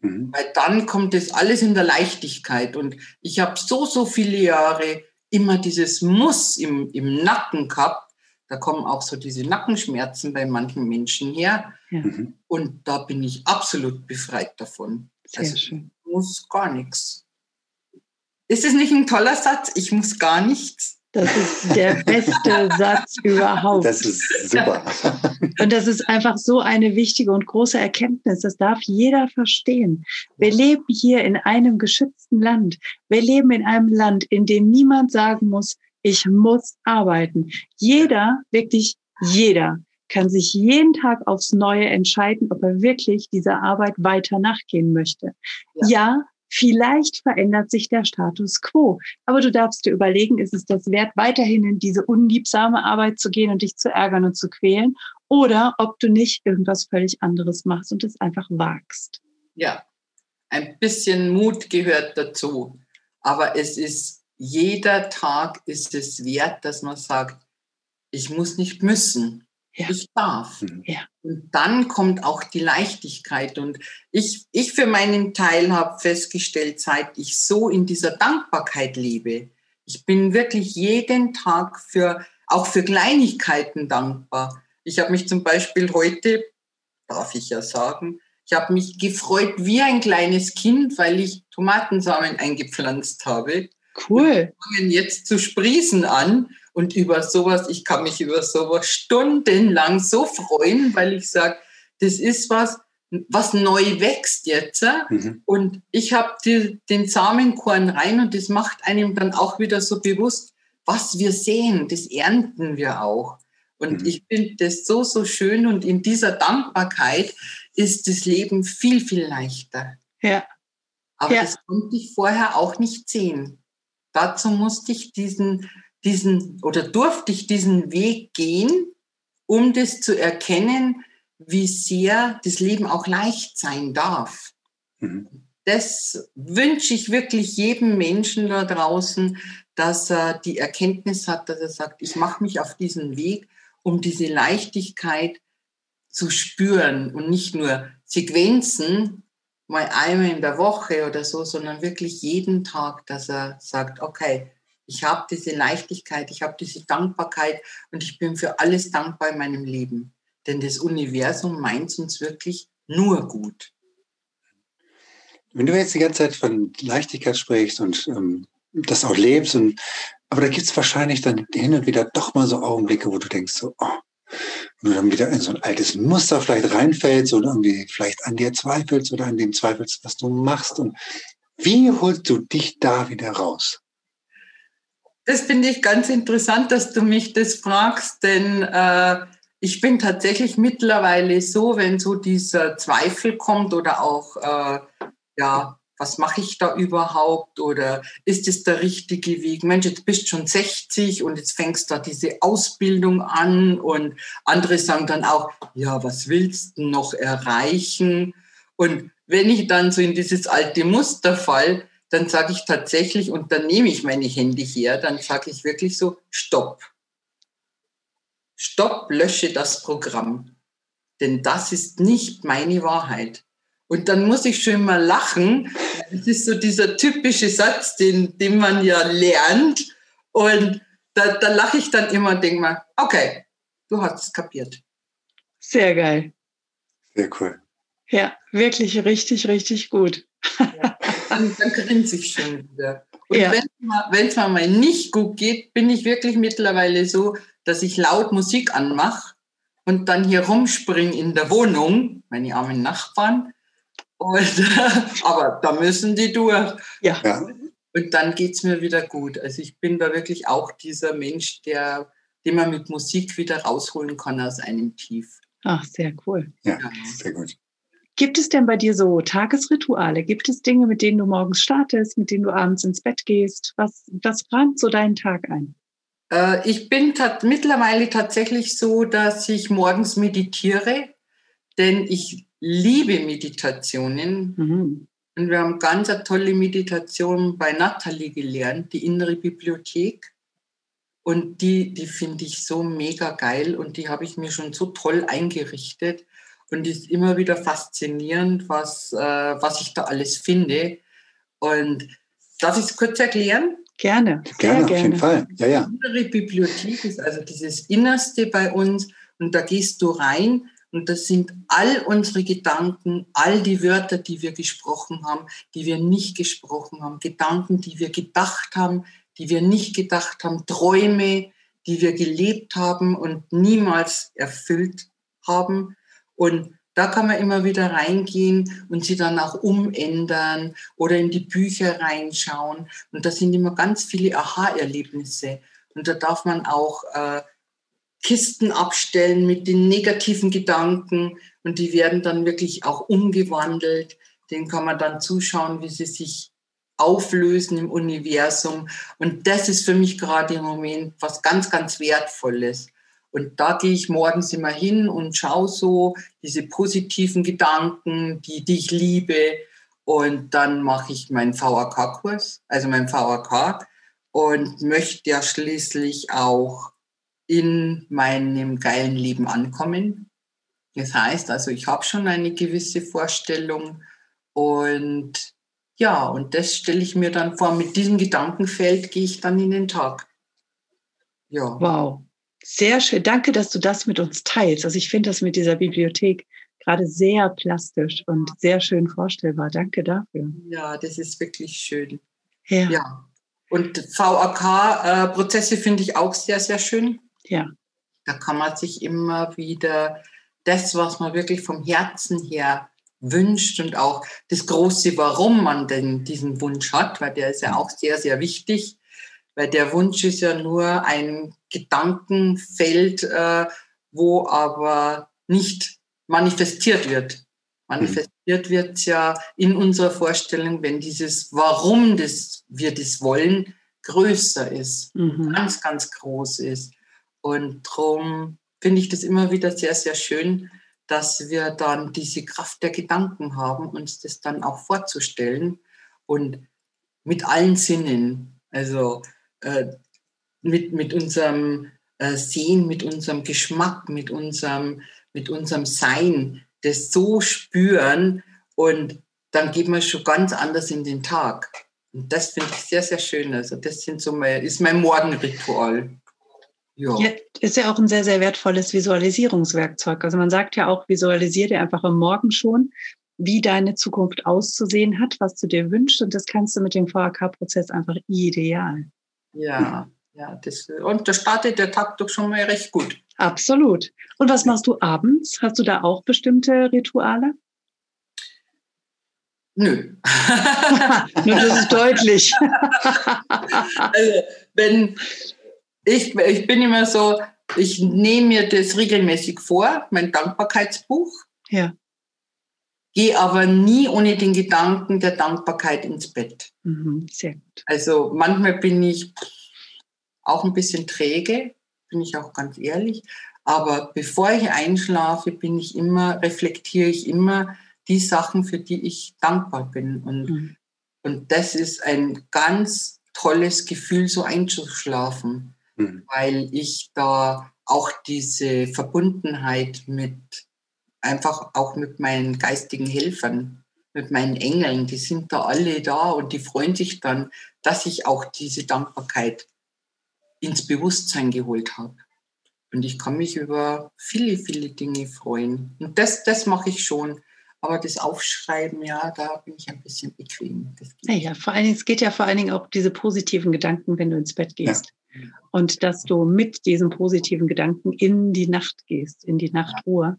Mhm. Weil dann kommt das alles in der Leichtigkeit. Und ich habe so, so viele Jahre immer dieses Muss im, im Nacken gehabt. Da kommen auch so diese Nackenschmerzen bei manchen Menschen her. Ja. Mhm. Und da bin ich absolut befreit davon. Sehr also, schön. Muss gar nichts. Ist es nicht ein toller Satz? Ich muss gar nichts. Das ist der beste Satz überhaupt. Das ist super. Und das ist einfach so eine wichtige und große Erkenntnis. Das darf jeder verstehen. Wir leben hier in einem geschützten Land. Wir leben in einem Land, in dem niemand sagen muss, ich muss arbeiten. Jeder, wirklich jeder, kann sich jeden Tag aufs Neue entscheiden, ob er wirklich dieser Arbeit weiter nachgehen möchte. Ja, ja Vielleicht verändert sich der Status quo. Aber du darfst dir überlegen, ist es das wert, weiterhin in diese unliebsame Arbeit zu gehen und dich zu ärgern und zu quälen? Oder ob du nicht irgendwas völlig anderes machst und es einfach wagst. Ja, ein bisschen Mut gehört dazu. Aber es ist, jeder Tag ist es wert, dass man sagt, ich muss nicht müssen. Ja. Ich darf. Mhm. Ja. Und dann kommt auch die Leichtigkeit. Und ich, ich für meinen Teil habe festgestellt, seit ich so in dieser Dankbarkeit lebe, ich bin wirklich jeden Tag für, auch für Kleinigkeiten dankbar. Ich habe mich zum Beispiel heute, darf ich ja sagen, ich habe mich gefreut wie ein kleines Kind, weil ich Tomatensamen eingepflanzt habe. Cool. Die fangen jetzt zu sprießen an. Und über sowas, ich kann mich über sowas stundenlang so freuen, weil ich sage, das ist was, was neu wächst jetzt. Mhm. Und ich habe den Samenkorn rein und das macht einem dann auch wieder so bewusst, was wir sehen, das ernten wir auch. Und mhm. ich finde das so, so schön und in dieser Dankbarkeit ist das Leben viel, viel leichter. Ja. Aber ja. das konnte ich vorher auch nicht sehen. Dazu musste ich diesen diesen oder durfte ich diesen Weg gehen, um das zu erkennen, wie sehr das Leben auch leicht sein darf. Mhm. Das wünsche ich wirklich jedem Menschen da draußen, dass er die Erkenntnis hat, dass er sagt, ich mache mich auf diesen Weg, um diese Leichtigkeit zu spüren und nicht nur Sequenzen, mal einmal in der Woche oder so, sondern wirklich jeden Tag, dass er sagt, okay, ich habe diese Leichtigkeit, ich habe diese Dankbarkeit und ich bin für alles dankbar in meinem Leben. Denn das Universum meint uns wirklich nur gut. Wenn du jetzt die ganze Zeit von Leichtigkeit sprichst und ähm, das auch lebst, und, aber da gibt es wahrscheinlich dann hin und wieder doch mal so Augenblicke, wo du denkst, so, oh, und du dann wieder in so ein altes Muster vielleicht reinfällst oder irgendwie vielleicht an dir zweifelst oder an dem zweifelst, was du machst. Und wie holst du dich da wieder raus? Das finde ich ganz interessant, dass du mich das fragst, denn äh, ich bin tatsächlich mittlerweile so, wenn so dieser Zweifel kommt oder auch, äh, ja, was mache ich da überhaupt oder ist es der richtige Weg? Mensch, jetzt bist schon 60 und jetzt fängst da diese Ausbildung an und andere sagen dann auch, ja, was willst du noch erreichen? Und wenn ich dann so in dieses alte Muster fall, dann sage ich tatsächlich, und dann nehme ich meine Hände her, dann sage ich wirklich so, stopp. Stopp, lösche das Programm. Denn das ist nicht meine Wahrheit. Und dann muss ich schon mal lachen. Das ist so dieser typische Satz, den, den man ja lernt. Und da, da lache ich dann immer und denke mal, okay, du hast es kapiert. Sehr geil. Sehr cool. Ja, wirklich richtig, richtig gut. Ja dann, dann grinse ich schon wieder. Und ja. wenn es mir mal nicht gut geht, bin ich wirklich mittlerweile so, dass ich laut Musik anmache und dann hier rumspringe in der Wohnung, meine armen Nachbarn. Und, aber da müssen die durch. Ja. ja. Und dann geht es mir wieder gut. Also ich bin da wirklich auch dieser Mensch, der, den man mit Musik wieder rausholen kann aus einem Tief. Ach, sehr cool. Ja, sehr gut. Gibt es denn bei dir so Tagesrituale? Gibt es Dinge, mit denen du morgens startest, mit denen du abends ins Bett gehst? Was, was plant so deinen Tag ein? Äh, ich bin mittlerweile tatsächlich so, dass ich morgens meditiere, denn ich liebe Meditationen. Mhm. Und wir haben ganz eine tolle Meditation bei Nathalie gelernt, die innere Bibliothek. Und die, die finde ich so mega geil und die habe ich mir schon so toll eingerichtet. Und es ist immer wieder faszinierend, was, äh, was ich da alles finde. Und darf ich es kurz erklären? Gerne. Gerne, auf jeden Fall. Ja, ja. Die innere Bibliothek ist also dieses Innerste bei uns. Und da gehst du rein Und das sind all unsere Gedanken, all die Wörter, die wir gesprochen haben, die wir nicht gesprochen haben, Gedanken, die wir gedacht haben, die wir nicht gedacht haben, Träume, die wir gelebt haben und niemals erfüllt haben. Und da kann man immer wieder reingehen und sie dann auch umändern oder in die Bücher reinschauen. Und da sind immer ganz viele Aha-Erlebnisse. Und da darf man auch äh, Kisten abstellen mit den negativen Gedanken und die werden dann wirklich auch umgewandelt. Den kann man dann zuschauen, wie sie sich auflösen im Universum. Und das ist für mich gerade im Moment was ganz, ganz Wertvolles. Und da gehe ich morgens immer hin und schaue so diese positiven Gedanken, die, die ich liebe. Und dann mache ich meinen VAK-Kurs, also mein VAK, und möchte ja schließlich auch in meinem geilen Leben ankommen. Das heißt also, ich habe schon eine gewisse Vorstellung und ja, und das stelle ich mir dann vor. Mit diesem Gedankenfeld gehe ich dann in den Tag. Ja. Wow. Sehr schön. Danke, dass du das mit uns teilst. Also ich finde das mit dieser Bibliothek gerade sehr plastisch und sehr schön vorstellbar. Danke dafür. Ja, das ist wirklich schön. Ja. ja. Und VAK-Prozesse finde ich auch sehr, sehr schön. Ja. Da kann man sich immer wieder das, was man wirklich vom Herzen her wünscht und auch das große Warum man denn diesen Wunsch hat, weil der ist ja auch sehr, sehr wichtig, weil der Wunsch ist ja nur ein Gedankenfeld, äh, wo aber nicht manifestiert wird. Manifestiert wird es ja in unserer Vorstellung, wenn dieses Warum das, wir das wollen, größer ist, mhm. ganz, ganz groß ist. Und darum finde ich das immer wieder sehr, sehr schön, dass wir dann diese Kraft der Gedanken haben, uns das dann auch vorzustellen und mit allen Sinnen, also äh, mit, mit unserem äh, Sehen, mit unserem Geschmack, mit unserem, mit unserem Sein, das so spüren und dann geht man schon ganz anders in den Tag. Und das finde ich sehr, sehr schön. Also das sind so mein, ist mein Morgenritual. Ja. ja. Ist ja auch ein sehr, sehr wertvolles Visualisierungswerkzeug. Also man sagt ja auch, visualisier dir einfach am Morgen schon, wie deine Zukunft auszusehen hat, was du dir wünschst. Und das kannst du mit dem VHK-Prozess einfach ideal. Ja, ja. Das, und da startet der Tag doch schon mal recht gut. Absolut. Und was machst du abends? Hast du da auch bestimmte Rituale? Nö. Nur das ist deutlich. also, wenn, ich, ich bin immer so, ich nehme mir das regelmäßig vor, mein Dankbarkeitsbuch. Ja. Gehe aber nie ohne den Gedanken der Dankbarkeit ins Bett. Mhm, sehr gut. Also manchmal bin ich auch ein bisschen träge, bin ich auch ganz ehrlich. Aber bevor ich einschlafe, bin ich immer, reflektiere ich immer die Sachen, für die ich dankbar bin. Und, mhm. und das ist ein ganz tolles Gefühl, so einzuschlafen mhm. weil ich da auch diese Verbundenheit mit, einfach auch mit meinen geistigen Helfern, mit meinen Engeln, die sind da alle da und die freuen sich dann, dass ich auch diese Dankbarkeit ins Bewusstsein geholt habe. Und ich kann mich über viele, viele Dinge freuen. Und das, das mache ich schon. Aber das Aufschreiben, ja, da bin ich ein bisschen bequem. Ja, vor allen Dingen, es geht ja vor allen Dingen auch diese positiven Gedanken, wenn du ins Bett gehst. Ja. Und dass du mit diesen positiven Gedanken in die Nacht gehst, in die Nachtruhe.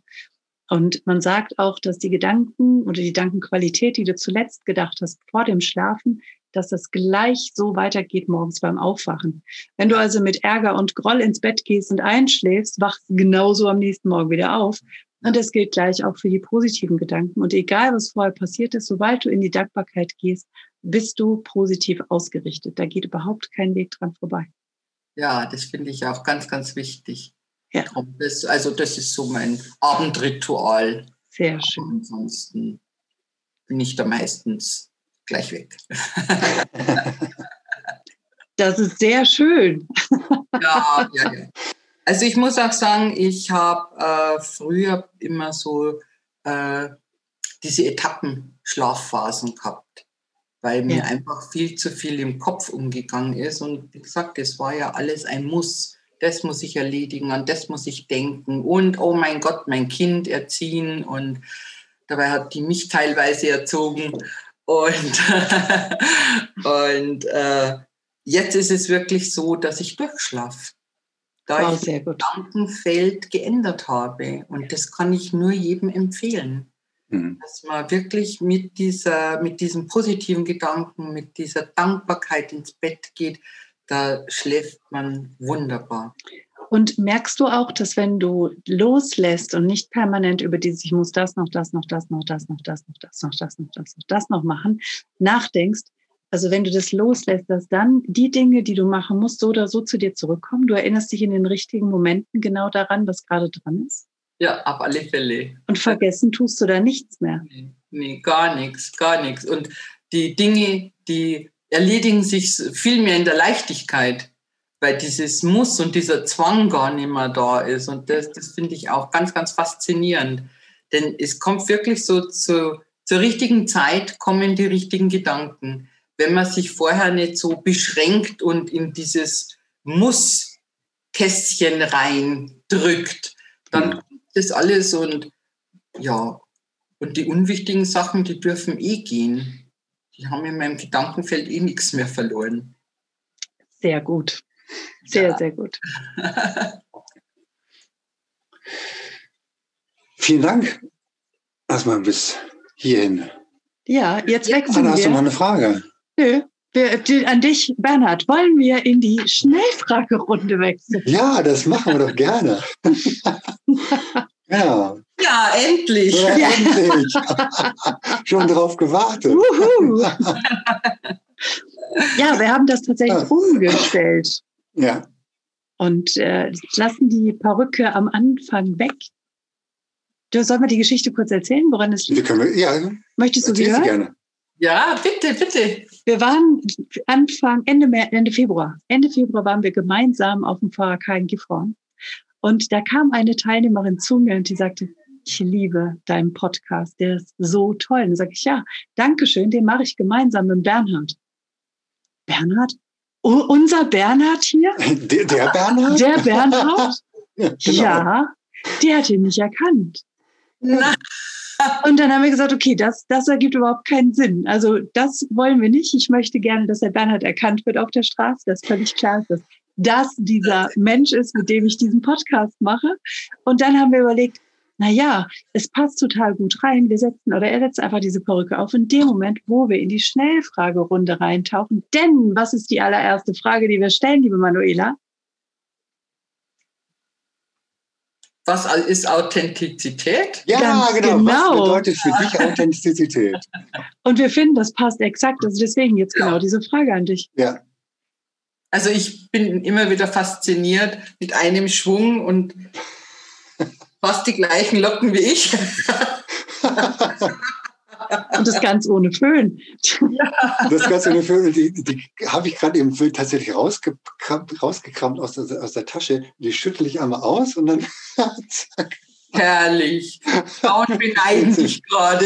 Und man sagt auch, dass die Gedanken oder die Gedankenqualität, die du zuletzt gedacht hast vor dem Schlafen, dass das gleich so weitergeht morgens beim Aufwachen. Wenn du also mit Ärger und Groll ins Bett gehst und einschläfst, wachst du genauso am nächsten Morgen wieder auf, und das gilt gleich auch für die positiven Gedanken. Und egal, was vorher passiert ist, sobald du in die Dankbarkeit gehst, bist du positiv ausgerichtet. Da geht überhaupt kein Weg dran vorbei. Ja, das finde ich auch ganz, ganz wichtig. Ja. Das, also das ist so mein Abendritual. Sehr schön. Aber ansonsten bin ich da meistens gleich weg. das ist sehr schön. ja, ja, ja. Also ich muss auch sagen, ich habe äh, früher immer so äh, diese Etappenschlafphasen gehabt, weil mir ja. einfach viel zu viel im Kopf umgegangen ist. Und wie gesagt, es war ja alles ein Muss. Das muss ich erledigen, an das muss ich denken und oh mein Gott, mein Kind erziehen und dabei hat die mich teilweise erzogen und, und äh, jetzt ist es wirklich so, dass ich durchschlafe. Da Wow, ich sehr gut. Gedankenfeld geändert habe. Und das kann ich nur jedem empfehlen Mhm. dass man wirklich mit, dieser, mit diesem positiven Gedanken, mit dieser Dankbarkeit ins Bett geht, da schläft man wunderbar. Und merkst du auch, dass wenn du loslässt und nicht permanent über dieses, ich muss das noch, das noch, das noch, das noch, das noch, das noch, das noch, das noch, das noch machen, nachdenkst, also wenn du das loslässt, dass dann die Dinge, die du machen musst, so oder so zu dir zurückkommen. Du erinnerst dich in den richtigen Momenten genau daran, was gerade dran ist. Ja, auf alle Fälle. Und vergessen tust du da nichts mehr. Nee, nee, gar nichts, gar nichts. Und die Dinge, die erledigen sich viel mehr in der Leichtigkeit, weil dieses Muss und dieser Zwang gar nicht mehr da ist. Und das, das finde ich auch ganz, ganz faszinierend. Denn es kommt wirklich so zu, zur richtigen Zeit, kommen die richtigen Gedanken. Wenn man sich vorher nicht so beschränkt und in dieses Muss-Kästchen reindrückt, dann Mhm. kommt das alles und ja, und die unwichtigen Sachen, die dürfen eh gehen. Die haben in meinem Gedankenfeld eh nichts mehr verloren. Sehr gut. Sehr, Ja. sehr gut. Vielen Dank erstmal bis hierhin. Ja, jetzt wechseln Anna, hast du noch wir. eine Frage? Nö. Wir, die, an dich, Bernhard, wollen wir in die Schnellfragerunde wechseln? Ja, das machen wir doch gerne. ja, Ja, endlich. ja, endlich. Schon drauf gewartet. Ja, wir haben das tatsächlich umgestellt Ja, und äh, lassen die Perücke am Anfang weg. Du soll mal die Geschichte kurz erzählen, woran es wir liegt? können, ja, Möchtest du sie hören? gerne. Ja, bitte, bitte. Wir waren Anfang, Ende, Ende Februar. Ende Februar waren wir gemeinsam auf dem VHK in Gifhorn. Und da kam eine Teilnehmerin zu mir und die sagte, ich liebe deinen Podcast, der ist so toll. Und dann sage ich, ja, danke schön, den mache ich gemeinsam mit Bernhard. Bernhard? Oh, unser Bernhard hier? Der, der Bernhard? Der Bernhard? Ja, genau. Ja, der hat ihn nicht erkannt. Na, Und dann haben wir gesagt, okay, das, das ergibt überhaupt keinen Sinn. Also das wollen wir nicht. Ich möchte gerne, dass der Bernhard erkannt wird auf der Straße, dass völlig klar ist, dass das dieser Mensch ist, mit dem ich diesen Podcast mache. Und dann haben wir überlegt, na ja, es passt total gut rein. Wir setzen oder er setzt einfach diese Perücke auf in dem Moment, wo wir in die Schnellfragerunde reintauchen. Denn was ist die allererste Frage, die wir stellen, liebe Manuela? was ist Authentizität? Ja, Ganz genau. genau. Was bedeutet für dich Authentizität? Und wir finden, das passt exakt. Also deswegen jetzt Ja. genau diese Frage an dich. Ja, Also ich bin immer wieder fasziniert mit einem Schwung und fast die gleichen Locken wie ich. Und das ganz ohne Föhn. das ganze Gefühl, die, die habe ich gerade im Film tatsächlich rausgekramt, rausgekramt aus, der, aus der Tasche. Die schüttel ich einmal aus und dann zack. Herrlich. Frauen beneiden sich gerade.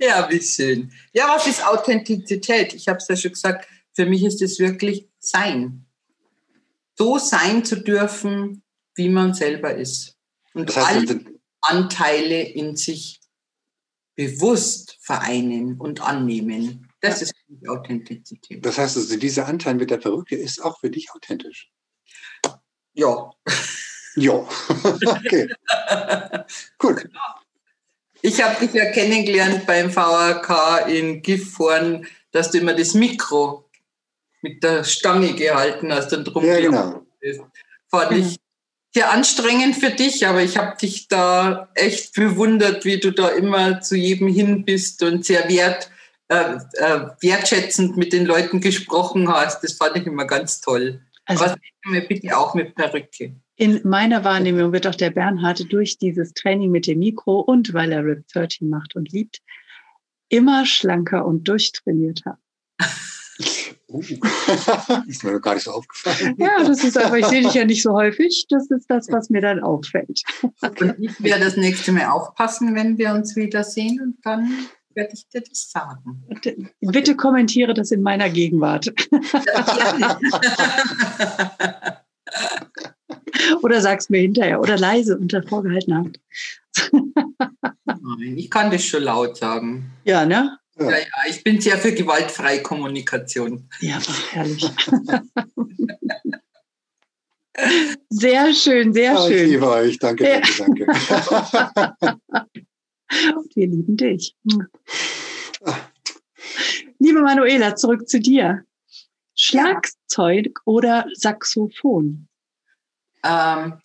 ja, wie schön. Ja, was ist Authentizität? Ich habe es ja schon gesagt, für mich ist es wirklich Sein. So sein zu dürfen, wie man selber ist. Und Das heißt, alle Anteile in sich bewusst vereinen und annehmen. Das ist für mich Authentizität. das heißt also, dieser Anteil mit der Perücke ist auch für dich authentisch. Ja. Ja, okay, gut. Ich habe dich ja kennengelernt beim VRK in Gifhorn, dass du immer das Mikro mit der Stange gehalten hast und drum Ja, genau. bist. Fand ich sehr anstrengend für dich, aber ich habe dich da echt bewundert, wie du da immer zu jedem hin bist und sehr wert, äh, äh, wertschätzend mit den Leuten gesprochen hast. Das fand ich immer ganz toll. Also Aber sag mir bitte auch mit Perücke. in meiner Wahrnehmung wird auch der Bernhard durch dieses Training mit dem Mikro und weil er Rip 13 macht und liebt, immer schlanker und durchtrainierter. Uh, ist mir noch gar nicht so aufgefallen. Ja, das ist aber, ich sehe dich ja nicht so häufig. Das ist das, was mir dann auffällt. Und ich werde das nächste Mal aufpassen, wenn wir uns wiedersehen und dann werde ich dir das sagen. Bitte kommentiere das in meiner Gegenwart. oder sag's mir hinterher oder leise unter vorgehaltener Hand. Nein, ich kann das schon laut sagen. Ja, ne? Ja. ja, ja, ich bin sehr für gewaltfreie Kommunikation. Ja, herrlich. Sehr schön, sehr oh, schön. Ich liebe euch, danke, danke, danke. Und wir lieben dich. Liebe Manuela, zurück zu dir. Schlagzeug ja. oder Saxophon? Ähm,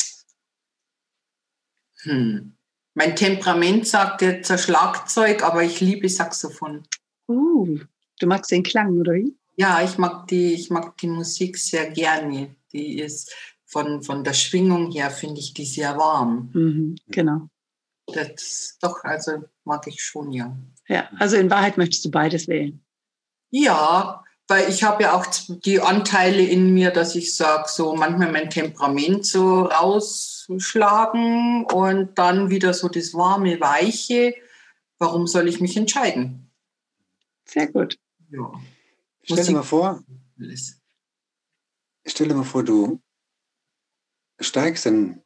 hm. Mein Temperament sagt jetzt Schlagzeug, aber ich liebe Saxophon. Uh, du magst den Klang, oder wie? Ja, ich mag die, ich mag die Musik sehr gerne. Die ist von, von der Schwingung her, finde ich die sehr warm. Mhm, genau. Das doch, also mag ich schon, ja. Ja, also in Wahrheit möchtest du beides wählen. Ja, weil ich habe ja auch die Anteile in mir, dass ich sage, so manchmal mein Temperament so rausschlagen und dann wieder so das warme, weiche. Warum soll ich mich entscheiden? Sehr gut. Ja. Stell dir mal vor, stell dir mal vor, du steigst in,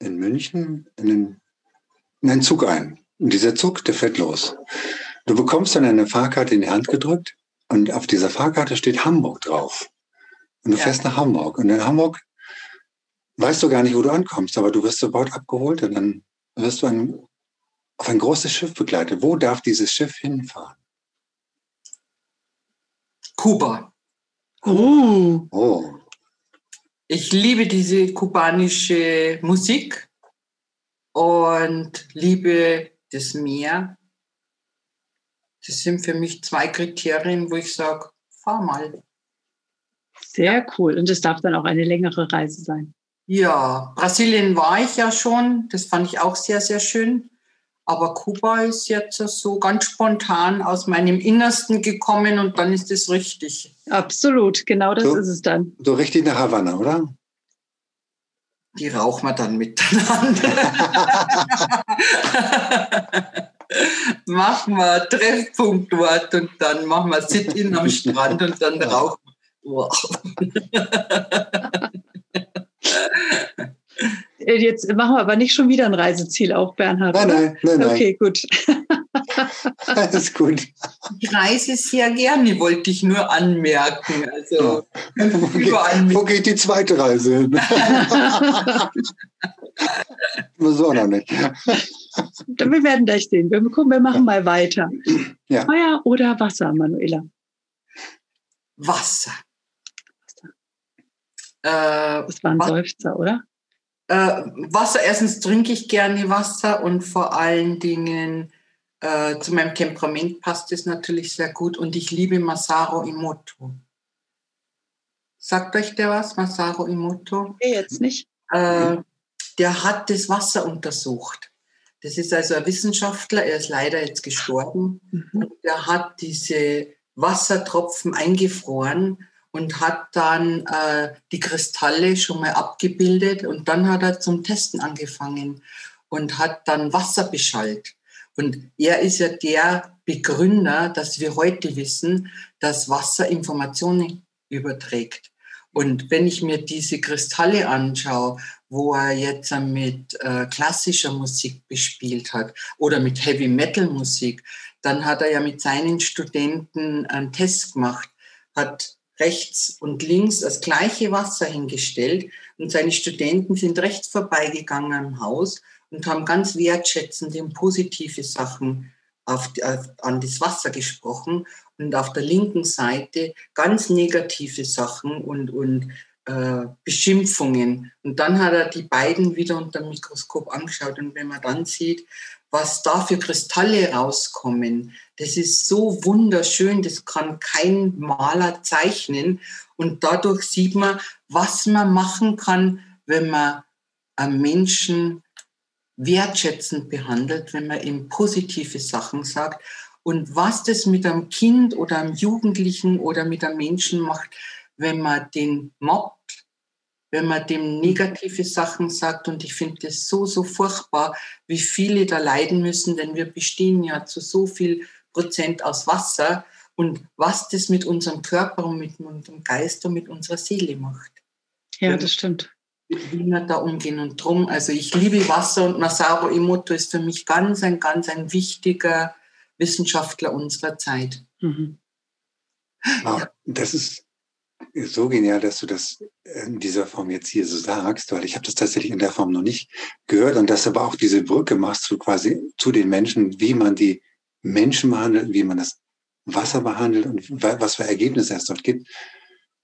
in München in einen, in einen Zug ein. Und dieser Zug, der fährt los. Du bekommst dann eine Fahrkarte in die Hand gedrückt und auf dieser Fahrkarte steht Hamburg drauf. Und du ja. fährst nach Hamburg. Und in Hamburg weißt du gar nicht, wo du ankommst, aber du wirst sofort abgeholt und dann wirst du ein, auf ein großes Schiff begleitet. Wo darf dieses Schiff hinfahren? Kuba. Oh. Oh. Ich liebe diese kubanische Musik und liebe das Meer. Das sind für mich zwei Kriterien, wo ich sage, fahr mal. Sehr cool. Und es darf dann auch eine längere Reise sein. Ja, Brasilien war ich ja schon. Das fand ich auch sehr, sehr schön. Aber Kuba ist jetzt so ganz spontan aus meinem Innersten gekommen und dann ist es richtig. Absolut, genau das so, ist es dann. So richtig nach Havanna, oder? Die rauchen wir dann miteinander. machen wir Treffpunkt dort und dann machen wir Sit-In am Strand und dann rauchen wir. Wow. Äh, jetzt machen wir aber nicht schon wieder ein Reiseziel auf, Bernhard. Nein, nein, nein, nein. Okay, gut. Alles gut. Ich reise sehr gerne, wollte ich nur anmerken. Also ja. wo, wo, geht die zweite Reise hin? so noch nicht. Wir werden gleich sehen. Wir, gucken, wir machen mal weiter. Ja. Feuer oder Wasser, Manuela? Wasser. Wasser. Äh, das war ein Seufzer, oder? Äh, Wasser, erstens trinke ich gerne Wasser und vor allen Dingen äh, zu meinem Temperament passt es natürlich sehr gut und ich liebe Masaru Imoto. Sagt euch der was, Masaru Imoto? Nee, jetzt nicht. Äh, der hat das Wasser untersucht. Das ist also ein Wissenschaftler, er ist leider jetzt gestorben. Mhm. Und der hat diese Wassertropfen eingefroren und hat dann äh, die Kristalle schon mal abgebildet und dann hat er zum Testen angefangen und hat dann Wasser beschallt. Und er ist ja der Begründer, dass wir heute wissen, dass Wasser Informationen überträgt. Und wenn ich mir diese Kristalle anschaue, wo er jetzt mit äh, klassischer Musik bespielt hat oder mit Heavy Metal Musik, dann hat er ja mit seinen Studenten einen Test gemacht, hat rechts und links das gleiche Wasser hingestellt und seine Studenten sind rechts vorbeigegangen am Haus und haben ganz wertschätzend und positive Sachen auf, auf, an das Wasser gesprochen und auf der linken Seite ganz negative Sachen und, und äh, Beschimpfungen. Und dann hat er die beiden wieder unter dem Mikroskop angeschaut und wenn man dann sieht, was da für Kristalle rauskommen. Das ist so wunderschön, das kann kein Maler zeichnen. Und dadurch sieht man, was man machen kann, wenn man einen Menschen wertschätzend behandelt, wenn man ihm positive Sachen sagt. Und was das mit einem Kind oder einem Jugendlichen oder mit einem Menschen macht, wenn man den mobbt wenn man dem negative Sachen sagt. Und ich finde das so, so furchtbar, wie viele da leiden müssen, denn wir bestehen ja zu so viel Prozent aus Wasser und was das mit unserem Körper und mit unserem Geist und mit unserer Seele macht. Ja, das stimmt. Wie wir da umgehen und drum. Also ich liebe Wasser und Masaru Emoto ist für mich ganz ein, ganz ein wichtiger Wissenschaftler unserer Zeit. Mhm. Ja. Das ist so genial, dass du das in dieser Form jetzt hier so sagst, weil ich habe das tatsächlich in der Form noch nicht gehört und dass aber auch diese Brücke machst du quasi zu den Menschen, wie man die Menschen behandelt, wie man das Wasser behandelt und was für Ergebnisse es dort gibt.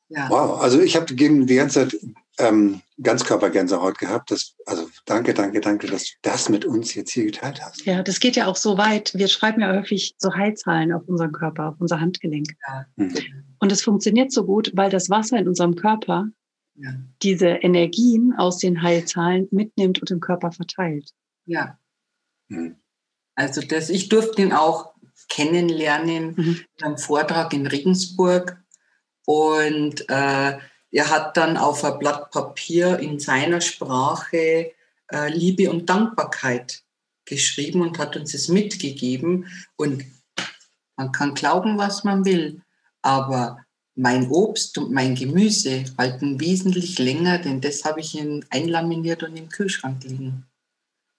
Ja. Wow, also ich habe die ganze Zeit ähm, Ganzkörpergänsehaut gehabt. Das, also danke, danke, danke, dass du das mit uns jetzt hier geteilt hast. Ja, das geht ja auch so weit. Wir schreiben ja häufig so Heilzahlen auf unseren Körper, auf unser Handgelenk. Ja. Mhm. Und es funktioniert so gut, weil das Wasser in unserem Körper ja. diese Energien aus den Heilzahlen mitnimmt und im Körper verteilt. Ja. Mhm. Also das, ich durfte ihn auch kennenlernen mhm. einem Vortrag in Regensburg. Und äh, er hat dann auf ein Blatt Papier in seiner Sprache äh, Liebe und Dankbarkeit geschrieben und hat uns es mitgegeben. Und man kann glauben, was man will, aber mein Obst und mein Gemüse halten wesentlich länger, denn das habe ich in, einlaminiert und im Kühlschrank liegen.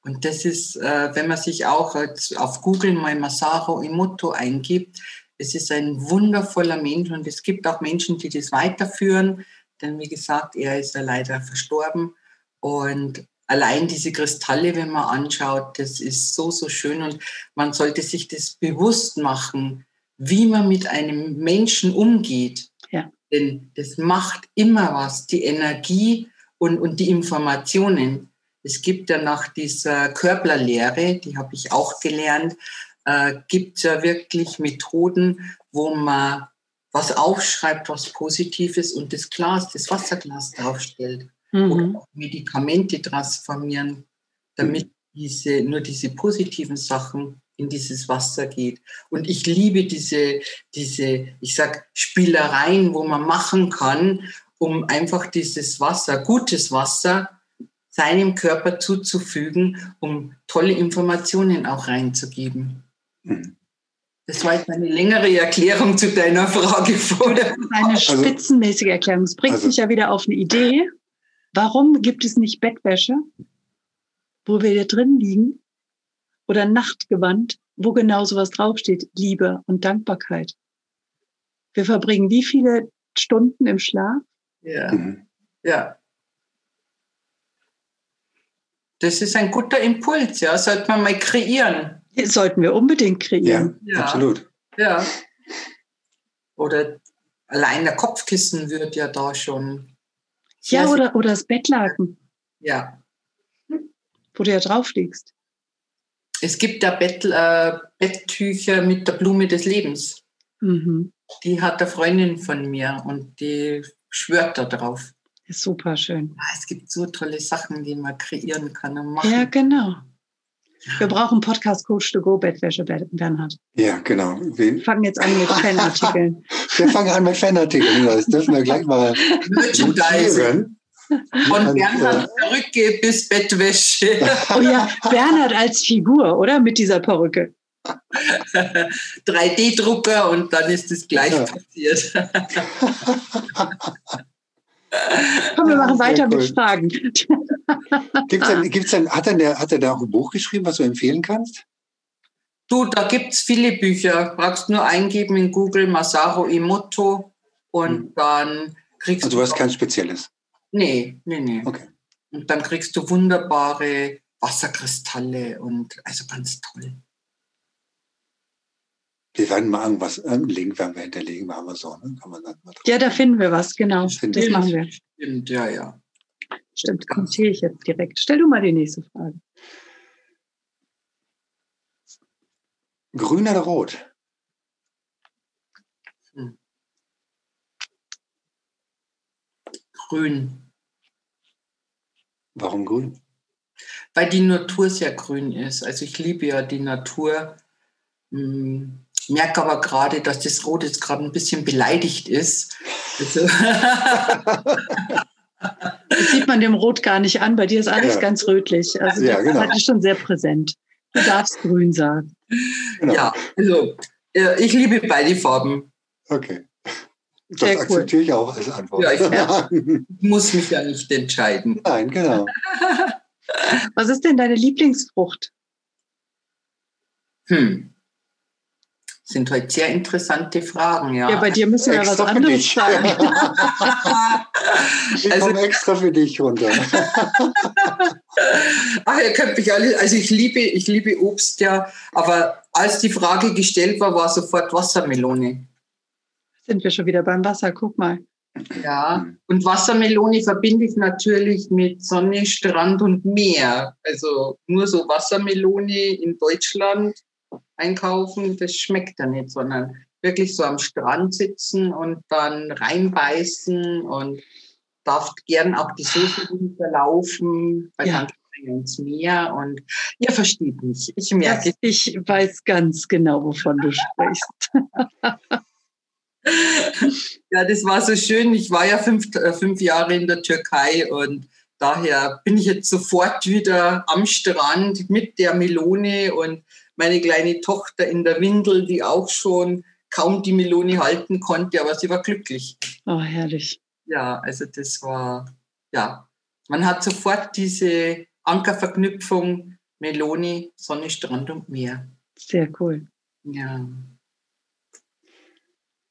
Und das ist, äh, wenn man sich auch auf Google mal Masaru Emoto eingibt, es ist ein wundervoller Mensch und es gibt auch Menschen, die das weiterführen, denn wie gesagt, er ist ja leider verstorben und allein diese Kristalle, wenn man anschaut, das ist so, so schön und man sollte sich das bewusst machen, wie man mit einem Menschen umgeht. Ja. Denn das macht immer was, die Energie und, und die Informationen. Es gibt ja nach dieser Körperlehre, die habe ich auch gelernt, äh, gibt es ja wirklich Methoden, wo man was aufschreibt, was Positives und das Glas, das Wasserglas draufstellt. Mhm. Oder auch Medikamente transformieren, damit diese, nur diese positiven Sachen in dieses Wasser geht. Und ich liebe diese, diese, ich sag, Spielereien, wo man machen kann, um einfach dieses Wasser, gutes Wasser, seinem Körper zuzufügen, um tolle Informationen auch reinzugeben. Mhm. Das war jetzt eine längere Erklärung zu deiner Frage vorher. Eine also spitzenmäßige Erklärung. Es bringt also, mich ja wieder auf eine Idee. Warum gibt es nicht Bettwäsche, wo wir hier drin liegen? Oder Nachtgewand, wo genau sowas draufsteht? Liebe und Dankbarkeit. Wir verbringen wie viele Stunden im Schlaf? Ja. Mhm. Ja. Das ist ein guter Impuls, ja. Sollte man mal kreieren. Sollten wir unbedingt kreieren. Ja, ja. absolut. Ja. Oder allein der Kopfkissen wird ja da schon. Ja, oder, oder das Bettlaken. Ja. Wo du ja drauf liegst. Es gibt da Bett, äh, Betttücher mit der Blume des Lebens. Mhm. Die hat eine Freundin von mir und die schwört da drauf. Ist super schön. Es gibt so tolle Sachen, die man kreieren kann und machen. Ja, genau. Wir brauchen Podcast-Coach to go Bettwäsche, Bernhard. Ja, genau. Wir fangen jetzt an mit Fanartikeln. wir fangen an mit Fanartikeln. Das dürfen wir gleich mal notieren. Von Bernhard Perücke bis Bettwäsche. Oh ja, Bernhard als Figur, oder? Mit dieser Perücke. 3D-Drucker und dann ist es gleich ja. passiert. Komm, wir machen weiter cool. mit Fragen. Gibt's denn, gibt's denn, hat, er, hat er da auch ein Buch geschrieben, was du empfehlen kannst? Du, da gibt es viele Bücher. Brauchst nur eingeben in Google Masaru Emoto und hm. dann kriegst also, du. Also, du hast kein spezielles? Nee, nee, nee. Okay. Und dann kriegst du wunderbare Wasserkristalle und also ganz toll. Wir werden mal irgendwas, irgendeinen Link werden wir hinterlegen bei Amazon. Ne? Kann man dann mal ja, da finden wir was, genau. Das, das machen wir. Stimmt, ja, ja. Stimmt, kommentiere ich jetzt direkt. Stell du mal die nächste Frage. Grün oder rot? Hm. Grün. Warum grün? Weil die Natur sehr grün ist. Also ich liebe ja die Natur. Hm ich merke aber gerade, dass das Rot jetzt gerade ein bisschen beleidigt ist. Also Das sieht man dem Rot gar nicht an. Bei dir ist alles ja. ganz rötlich. Also ja, genau. das ist schon sehr präsent. Du darfst grün sagen. Genau. Ja, also äh, ich liebe beide Farben. Okay. Das Sehr akzeptiere cool. ich auch als Antwort. Ja, ich ja, muss mich ja nicht entscheiden. Nein, genau. Was ist denn deine Lieblingsfrucht? Hm. Sind heute sehr interessante Fragen, ja. Ja, bei dir müssen wir ja was anderes sagen. ich also, komme extra für dich runter. Ach, ihr könnt mich alle, also ich liebe, ich liebe Obst, ja, aber als die Frage gestellt war, war sofort Wassermelone. Sind wir schon wieder beim Wasser, guck mal. Ja, und Wassermelone verbinde ich natürlich mit Sonne, Strand und Meer. Also nur so Wassermelone in Deutschland einkaufen, das schmeckt ja nicht, sondern wirklich so am Strand sitzen und dann reinbeißen und darf gern auch die Soße runterlaufen, weil ja. dann ins Meer und ihr versteht mich. Ich merke. ich weiß ganz genau, wovon du sprichst. ja, das war so schön. Ich war ja fünf, äh, fünf Jahre in der Türkei und daher bin ich jetzt sofort wieder am Strand mit der Melone und meine kleine Tochter in der Windel, die auch schon kaum die Melone halten konnte, aber sie war glücklich. Oh, herrlich. Ja, also das war, ja, man hat sofort diese Ankerverknüpfung Melone, Sonne, Strand und Meer. Sehr cool. Ja.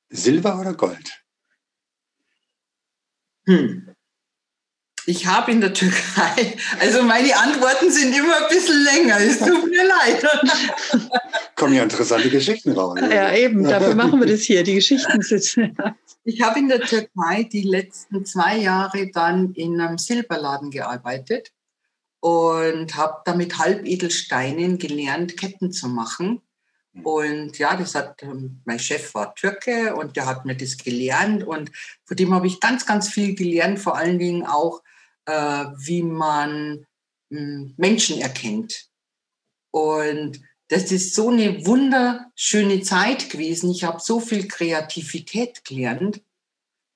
Silber oder Gold? Hm. Ich habe in der Türkei, also meine Antworten sind immer ein bisschen länger, es tut mir leid. Kommen ja interessante Geschichten raus. Ja, eben, dafür machen wir das hier, die Geschichten sitzen. Ich habe in der Türkei die letzten zwei Jahre dann in einem Silberladen gearbeitet und habe da mit Halbedelsteinen gelernt, Ketten zu machen. Und ja, das hat, ähm, mein Chef war Türke und der hat mir das gelernt und von dem habe ich ganz, ganz viel gelernt, vor allen Dingen auch, äh, wie man mh, hm, Menschen erkennt. Und das ist so eine wunderschöne Zeit gewesen. Ich habe so viel Kreativität gelernt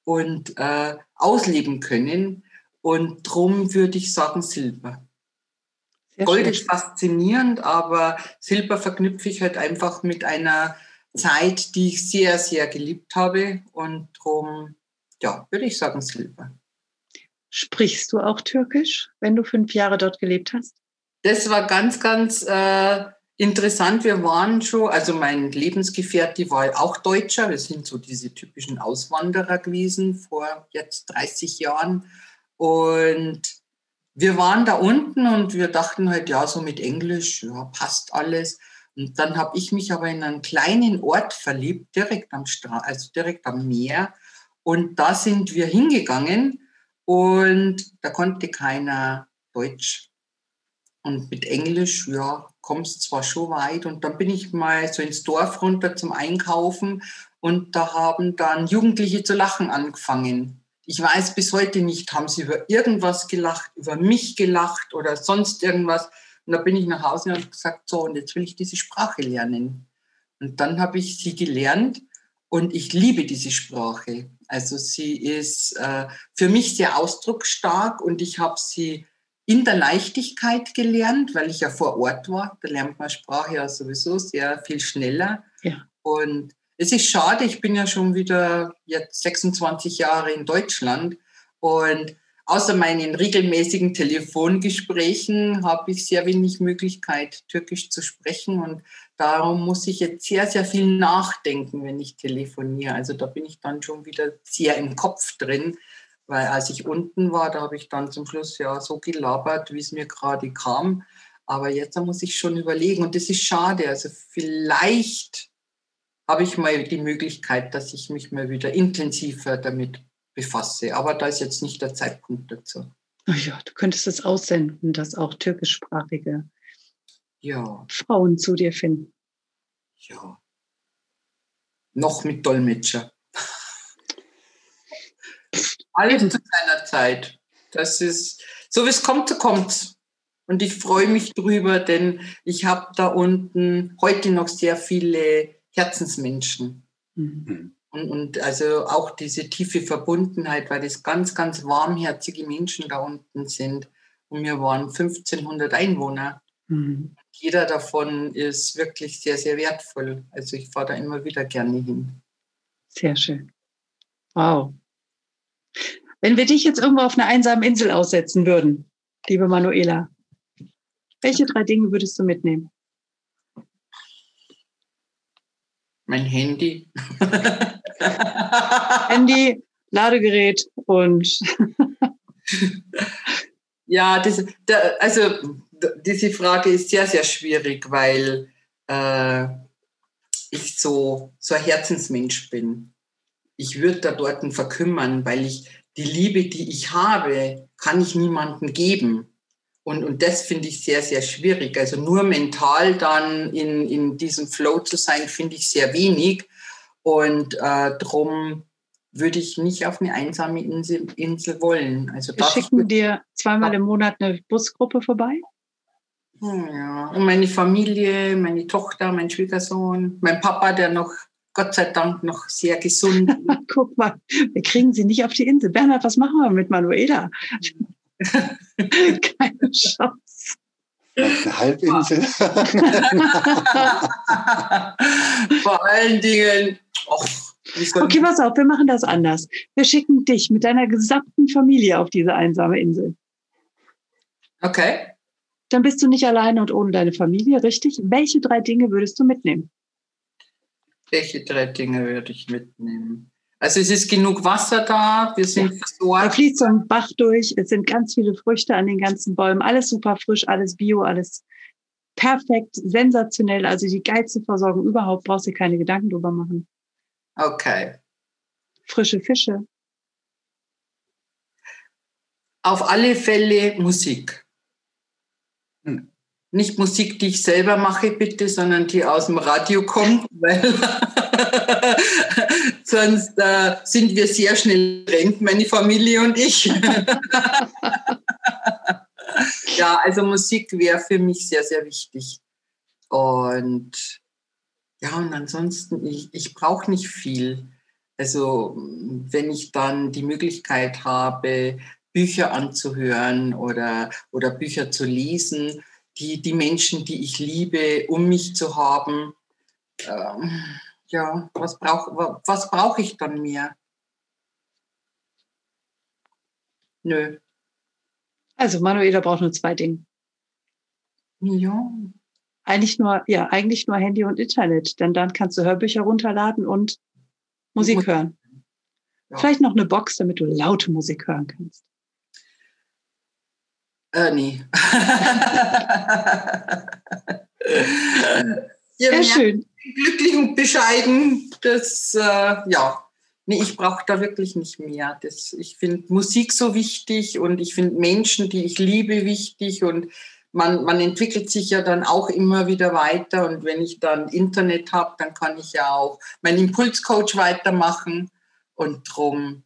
und äh, ausleben können. Und darum würde ich sagen Silber. Sehr Gold schön. ist faszinierend, aber Silber verknüpfe ich halt einfach mit einer Zeit, die ich sehr, sehr geliebt habe. Und darum, ja, würde ich sagen Silber. Sprichst du auch Türkisch, wenn du fünf Jahre dort gelebt hast? Das war ganz, ganz äh, interessant. Wir waren schon, also mein Lebensgefährte war auch Deutscher. Wir sind so diese typischen Auswanderer gewesen vor jetzt 30 Jahren. Und wir waren da unten und wir dachten halt, ja, so mit Englisch, ja, passt alles. Und dann habe ich mich aber in einen kleinen Ort verliebt, direkt am Stra also direkt am Meer. Und da sind wir hingegangen und da konnte keiner Deutsch. Und mit Englisch, ja, kommst zwar schon weit. Und dann bin ich mal so ins Dorf runter zum Einkaufen und da haben dann Jugendliche zu lachen angefangen. Ich weiß bis heute nicht, haben sie über irgendwas gelacht, über mich gelacht oder sonst irgendwas. Und da bin ich nach Hause und habe gesagt, so, und jetzt will ich diese Sprache lernen. Und dann habe ich sie gelernt und ich liebe diese Sprache. Also sie ist äh, für mich sehr ausdrucksstark und ich habe sie in der Leichtigkeit gelernt, weil ich ja vor Ort war. Da lernt man Sprache ja sowieso sehr viel schneller. Ja. Und es ist schade, ich bin ja schon wieder jetzt 26 Jahre in Deutschland und außer meinen regelmäßigen Telefongesprächen habe ich sehr wenig Möglichkeit, Türkisch zu sprechen und darum muss ich jetzt sehr, sehr viel nachdenken, wenn ich telefoniere. Also da bin ich dann schon wieder sehr im Kopf drin, weil als ich unten war, da habe ich dann zum Schluss ja so gelabert, wie es mir gerade kam. Aber jetzt muss ich schon überlegen und das ist schade. Also vielleicht habe ich mal die Möglichkeit, dass ich mich mal wieder intensiver damit befasse. Aber da ist jetzt nicht der Zeitpunkt dazu. Ach ja, du könntest es aussenden, dass auch türkischsprachige ja. Frauen zu dir finden. Ja. Noch mit Dolmetscher. Alles zu seiner Zeit. Das ist, so wie es kommt, so kommt Und ich freue mich drüber, denn ich habe da unten heute noch sehr viele Herzensmenschen. Mhm. Und, und also auch diese tiefe Verbundenheit, weil das ganz, ganz warmherzige Menschen da unten sind. Und wir waren 1500 Einwohner. Mhm. Jeder davon ist wirklich sehr, sehr wertvoll. Also ich fahre da immer wieder gerne hin. Sehr schön. Wow. Wenn wir dich jetzt irgendwo auf einer einsamen Insel aussetzen würden, liebe Manuela, welche drei Dinge würdest du mitnehmen? Mein Handy. Handy, Ladegerät und. ja, da, also diese Frage ist sehr, sehr schwierig, weil äh, ich so, so ein Herzensmensch bin. Ich würde da dort verkümmern, weil ich die Liebe, die ich habe, kann ich niemandem geben. Und, und das finde ich sehr, sehr schwierig. Also nur mental dann in, in diesem Flow zu sein, finde ich sehr wenig. Und äh, darum würde ich nicht auf eine einsame Insel, Insel wollen. Also Wir schicken dir zweimal im Monat eine Busgruppe vorbei? Ja, und meine Familie, meine Tochter, mein Schwiegersohn, mein Papa, der noch, Gott sei Dank, noch sehr gesund ist. Guck mal, wir kriegen sie nicht auf die Insel. Bernhard, was machen wir mit Manuela? Keine Chance. Eine Halbinsel. Vor allen Dingen, och, Okay, pass auf, wir machen das anders. Wir schicken dich mit deiner gesamten Familie auf diese einsame Insel. Okay. Dann bist du nicht alleine und ohne deine Familie, richtig? Welche drei Dinge würdest du mitnehmen? Welche drei Dinge würde ich mitnehmen? Also es ist genug Wasser da, wir sind ja. versorgt. Da fließt so ein Bach durch, es sind ganz viele Früchte an den ganzen Bäumen, alles super frisch, alles bio, alles perfekt, sensationell. Also die geilste Versorgung überhaupt, brauchst du dir keine Gedanken drüber machen. Okay. Frische Fische. Auf alle Fälle Musik. Hm. Nicht Musik, die ich selber mache, bitte, sondern die aus dem Radio kommt, weil sonst äh, sind wir sehr schnell rennt, meine Familie und ich. ja, also Musik wäre für mich sehr, sehr wichtig. Und ja, und ansonsten, ich, ich brauche nicht viel. Also wenn ich dann die Möglichkeit habe, Bücher anzuhören oder, oder Bücher zu lesen, die, die Menschen, die ich liebe, um mich zu haben, ähm, ja, was brauche was brauch ich dann mehr? Nö. Also Manuela braucht nur zwei Dinge. Ja. Eigentlich nur, ja, eigentlich nur Handy und Internet, denn dann kannst du Hörbücher runterladen und Musik hören. Ja. Vielleicht noch eine Box, damit du laute Musik hören kannst. Äh, nee. Sehr schön. Glücklich und bescheiden, das, äh, ja. Nee, ich brauche da wirklich nicht mehr. Das, ich finde Musik so wichtig und ich finde Menschen, die ich liebe, wichtig und man, man entwickelt sich ja dann auch immer wieder weiter und wenn ich dann Internet habe, dann kann ich ja auch meinen Impulscoach weitermachen und drum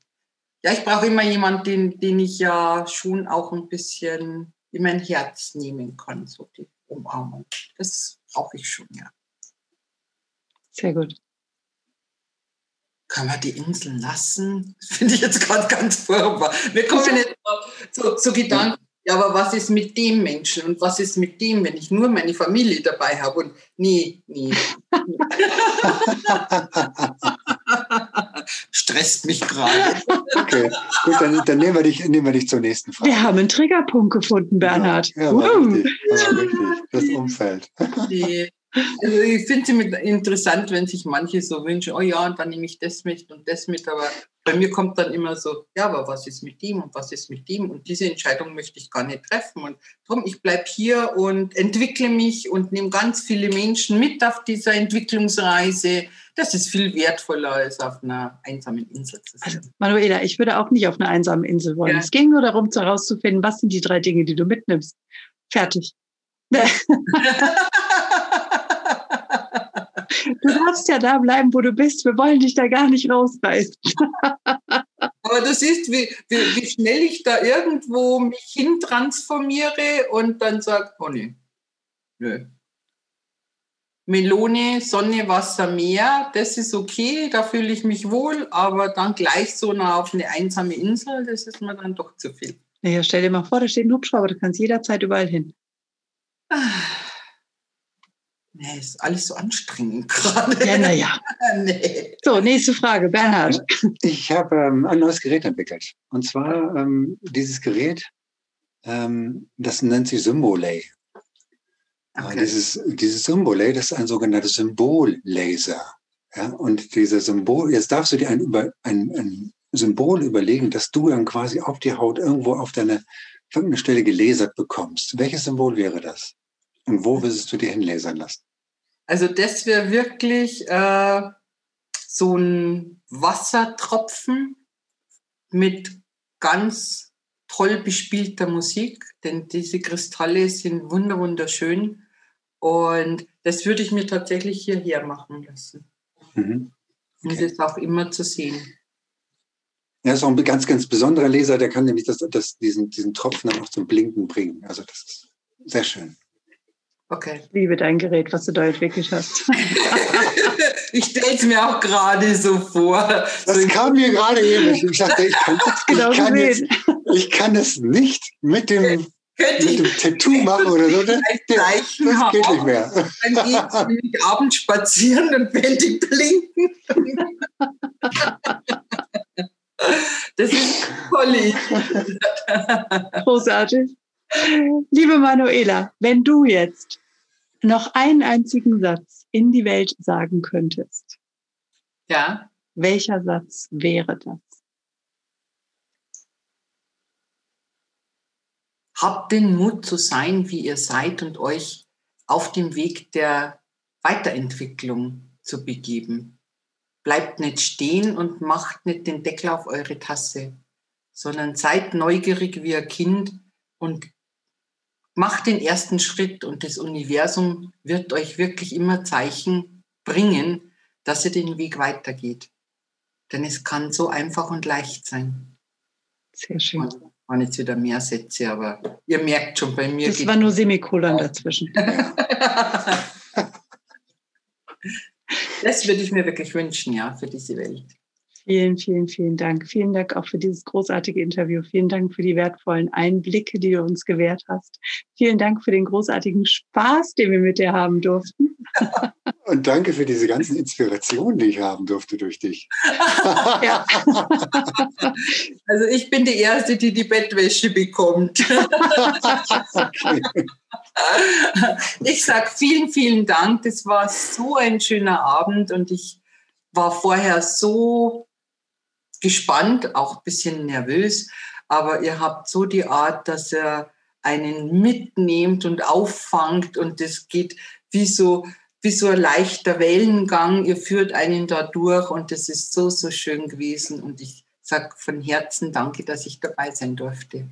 ja, ich brauche immer jemanden, den, den ich ja schon auch ein bisschen in mein Herz nehmen kann, so die Umarmung. Das brauche ich schon, ja. Sehr gut. Kann man die Inseln lassen? Das finde ich jetzt gerade ganz furchtbar. Wir kommen nicht zu, zu Gedanken, ja, aber was ist mit dem Menschen und was ist mit dem, wenn ich nur meine Familie dabei habe? Und nee, nee. Stresst mich gerade. Okay, gut, dann, dann, nehmen, wir dich, nehmen wir dich zur nächsten Frage. Wir haben einen Triggerpunkt gefunden, Bernhard. Ja, ja war richtig, war richtig. Das Umfeld. Nee. Also ich finde es interessant, wenn sich manche so wünschen, oh ja, und dann nehme ich das mit und das mit, aber bei mir kommt dann immer so, ja, aber was ist mit dem und was ist mit dem und diese Entscheidung möchte ich gar nicht treffen und darum, ich bleibe hier und entwickle mich und nehme ganz viele Menschen mit auf dieser Entwicklungsreise. Das ist viel wertvoller als auf einer einsamen Insel zu sein. Also, Manuela, ich würde auch nicht auf einer einsamen Insel wollen. Ja. Es ging nur darum, herauszufinden, was sind die drei Dinge, die du mitnimmst. Fertig. Du darfst ja da bleiben, wo du bist. Wir wollen dich da gar nicht rausreißen. Aber du siehst, wie, wie, wie schnell ich da irgendwo mich hin transformiere und dann sage, oh nee, nö. Melone, Sonne, Wasser, Meer, das ist okay, da fühle ich mich wohl, aber dann gleich so nah auf eine einsame Insel, das ist mir dann doch zu viel. Naja, stell dir mal vor, da steht ein Hubschrauber, du kannst jederzeit überall hin. Ah. Nee, ist alles so anstrengend gerade. Ja, naja. nee. So, nächste Frage, Bernhard. Ich habe ähm, ein neues Gerät entwickelt. Und zwar ähm, dieses Gerät, ähm, das nennt sich Symbolay. Okay. Dieses, dieses Symbolay, das ist ein sogenannter Symbollaser. Ja, und dieser Symbol, jetzt darfst du dir ein, ein, ein Symbol überlegen, dass du dann quasi auf die Haut irgendwo auf deine irgendeine Stelle gelasert bekommst. Welches Symbol wäre das? Und wo willst du dir hinlasern lassen? Also das wäre wirklich äh, so ein Wassertropfen mit ganz toll bespielter Musik, denn diese Kristalle sind wunderschön und das würde ich mir tatsächlich hierher machen lassen. Mhm. Okay. Und das ist auch immer zu sehen. Er ist auch ein ganz, ganz besonderer Leser, der kann nämlich das, das, diesen, diesen Tropfen dann auch zum Blinken bringen. Also das ist sehr schön. Okay. Ich liebe dein Gerät, was du da entwickelt hast. ich stelle es mir auch gerade so vor. Das so kam mir gerade eben. Ich dachte, ich kann, genau ich, kann jetzt, ich kann es nicht mit dem, mit dem Tattoo machen oder so. Das, das geht nicht mehr. Dann gehe ich abends spazieren und wenn die blinken. Das ist toll. Großartig. Liebe Manuela, wenn du jetzt noch einen einzigen Satz in die Welt sagen könntest, ja. welcher Satz wäre das? Habt den Mut zu sein, wie ihr seid und euch auf dem Weg der Weiterentwicklung zu begeben. Bleibt nicht stehen und macht nicht den Deckel auf eure Tasse, sondern seid neugierig wie ein Kind und macht den ersten Schritt und das Universum wird euch wirklich immer Zeichen bringen, dass ihr den Weg weitergeht. Denn es kann so einfach und leicht sein. Sehr schön. Und waren jetzt wieder mehr Sätze, aber ihr merkt schon bei mir. Das war nur Semikolon dazwischen. das würde ich mir wirklich wünschen, ja, für diese Welt. Vielen, vielen, vielen Dank. Vielen Dank auch für dieses großartige Interview. Vielen Dank für die wertvollen Einblicke, die du uns gewährt hast. Vielen Dank für den großartigen Spaß, den wir mit dir haben durften. Und danke für diese ganzen Inspirationen, die ich haben durfte durch dich. Ja. Also ich bin die Erste, die die Bettwäsche bekommt. Okay. Ich sage vielen, vielen Dank. Das war so ein schöner Abend und ich war vorher so gespannt, auch ein bisschen nervös, aber ihr habt so die Art, dass er einen mitnehmt und auffangt und das geht wie so, wie so ein leichter Wellengang. Ihr führt einen da durch und das ist so, so schön gewesen und ich sage von Herzen danke, dass ich dabei sein durfte.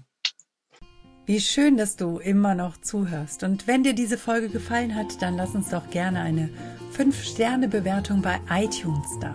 Wie schön, dass du immer noch zuhörst. Und wenn dir diese Folge gefallen hat, dann lass uns doch gerne eine 5-Sterne-Bewertung bei iTunes da.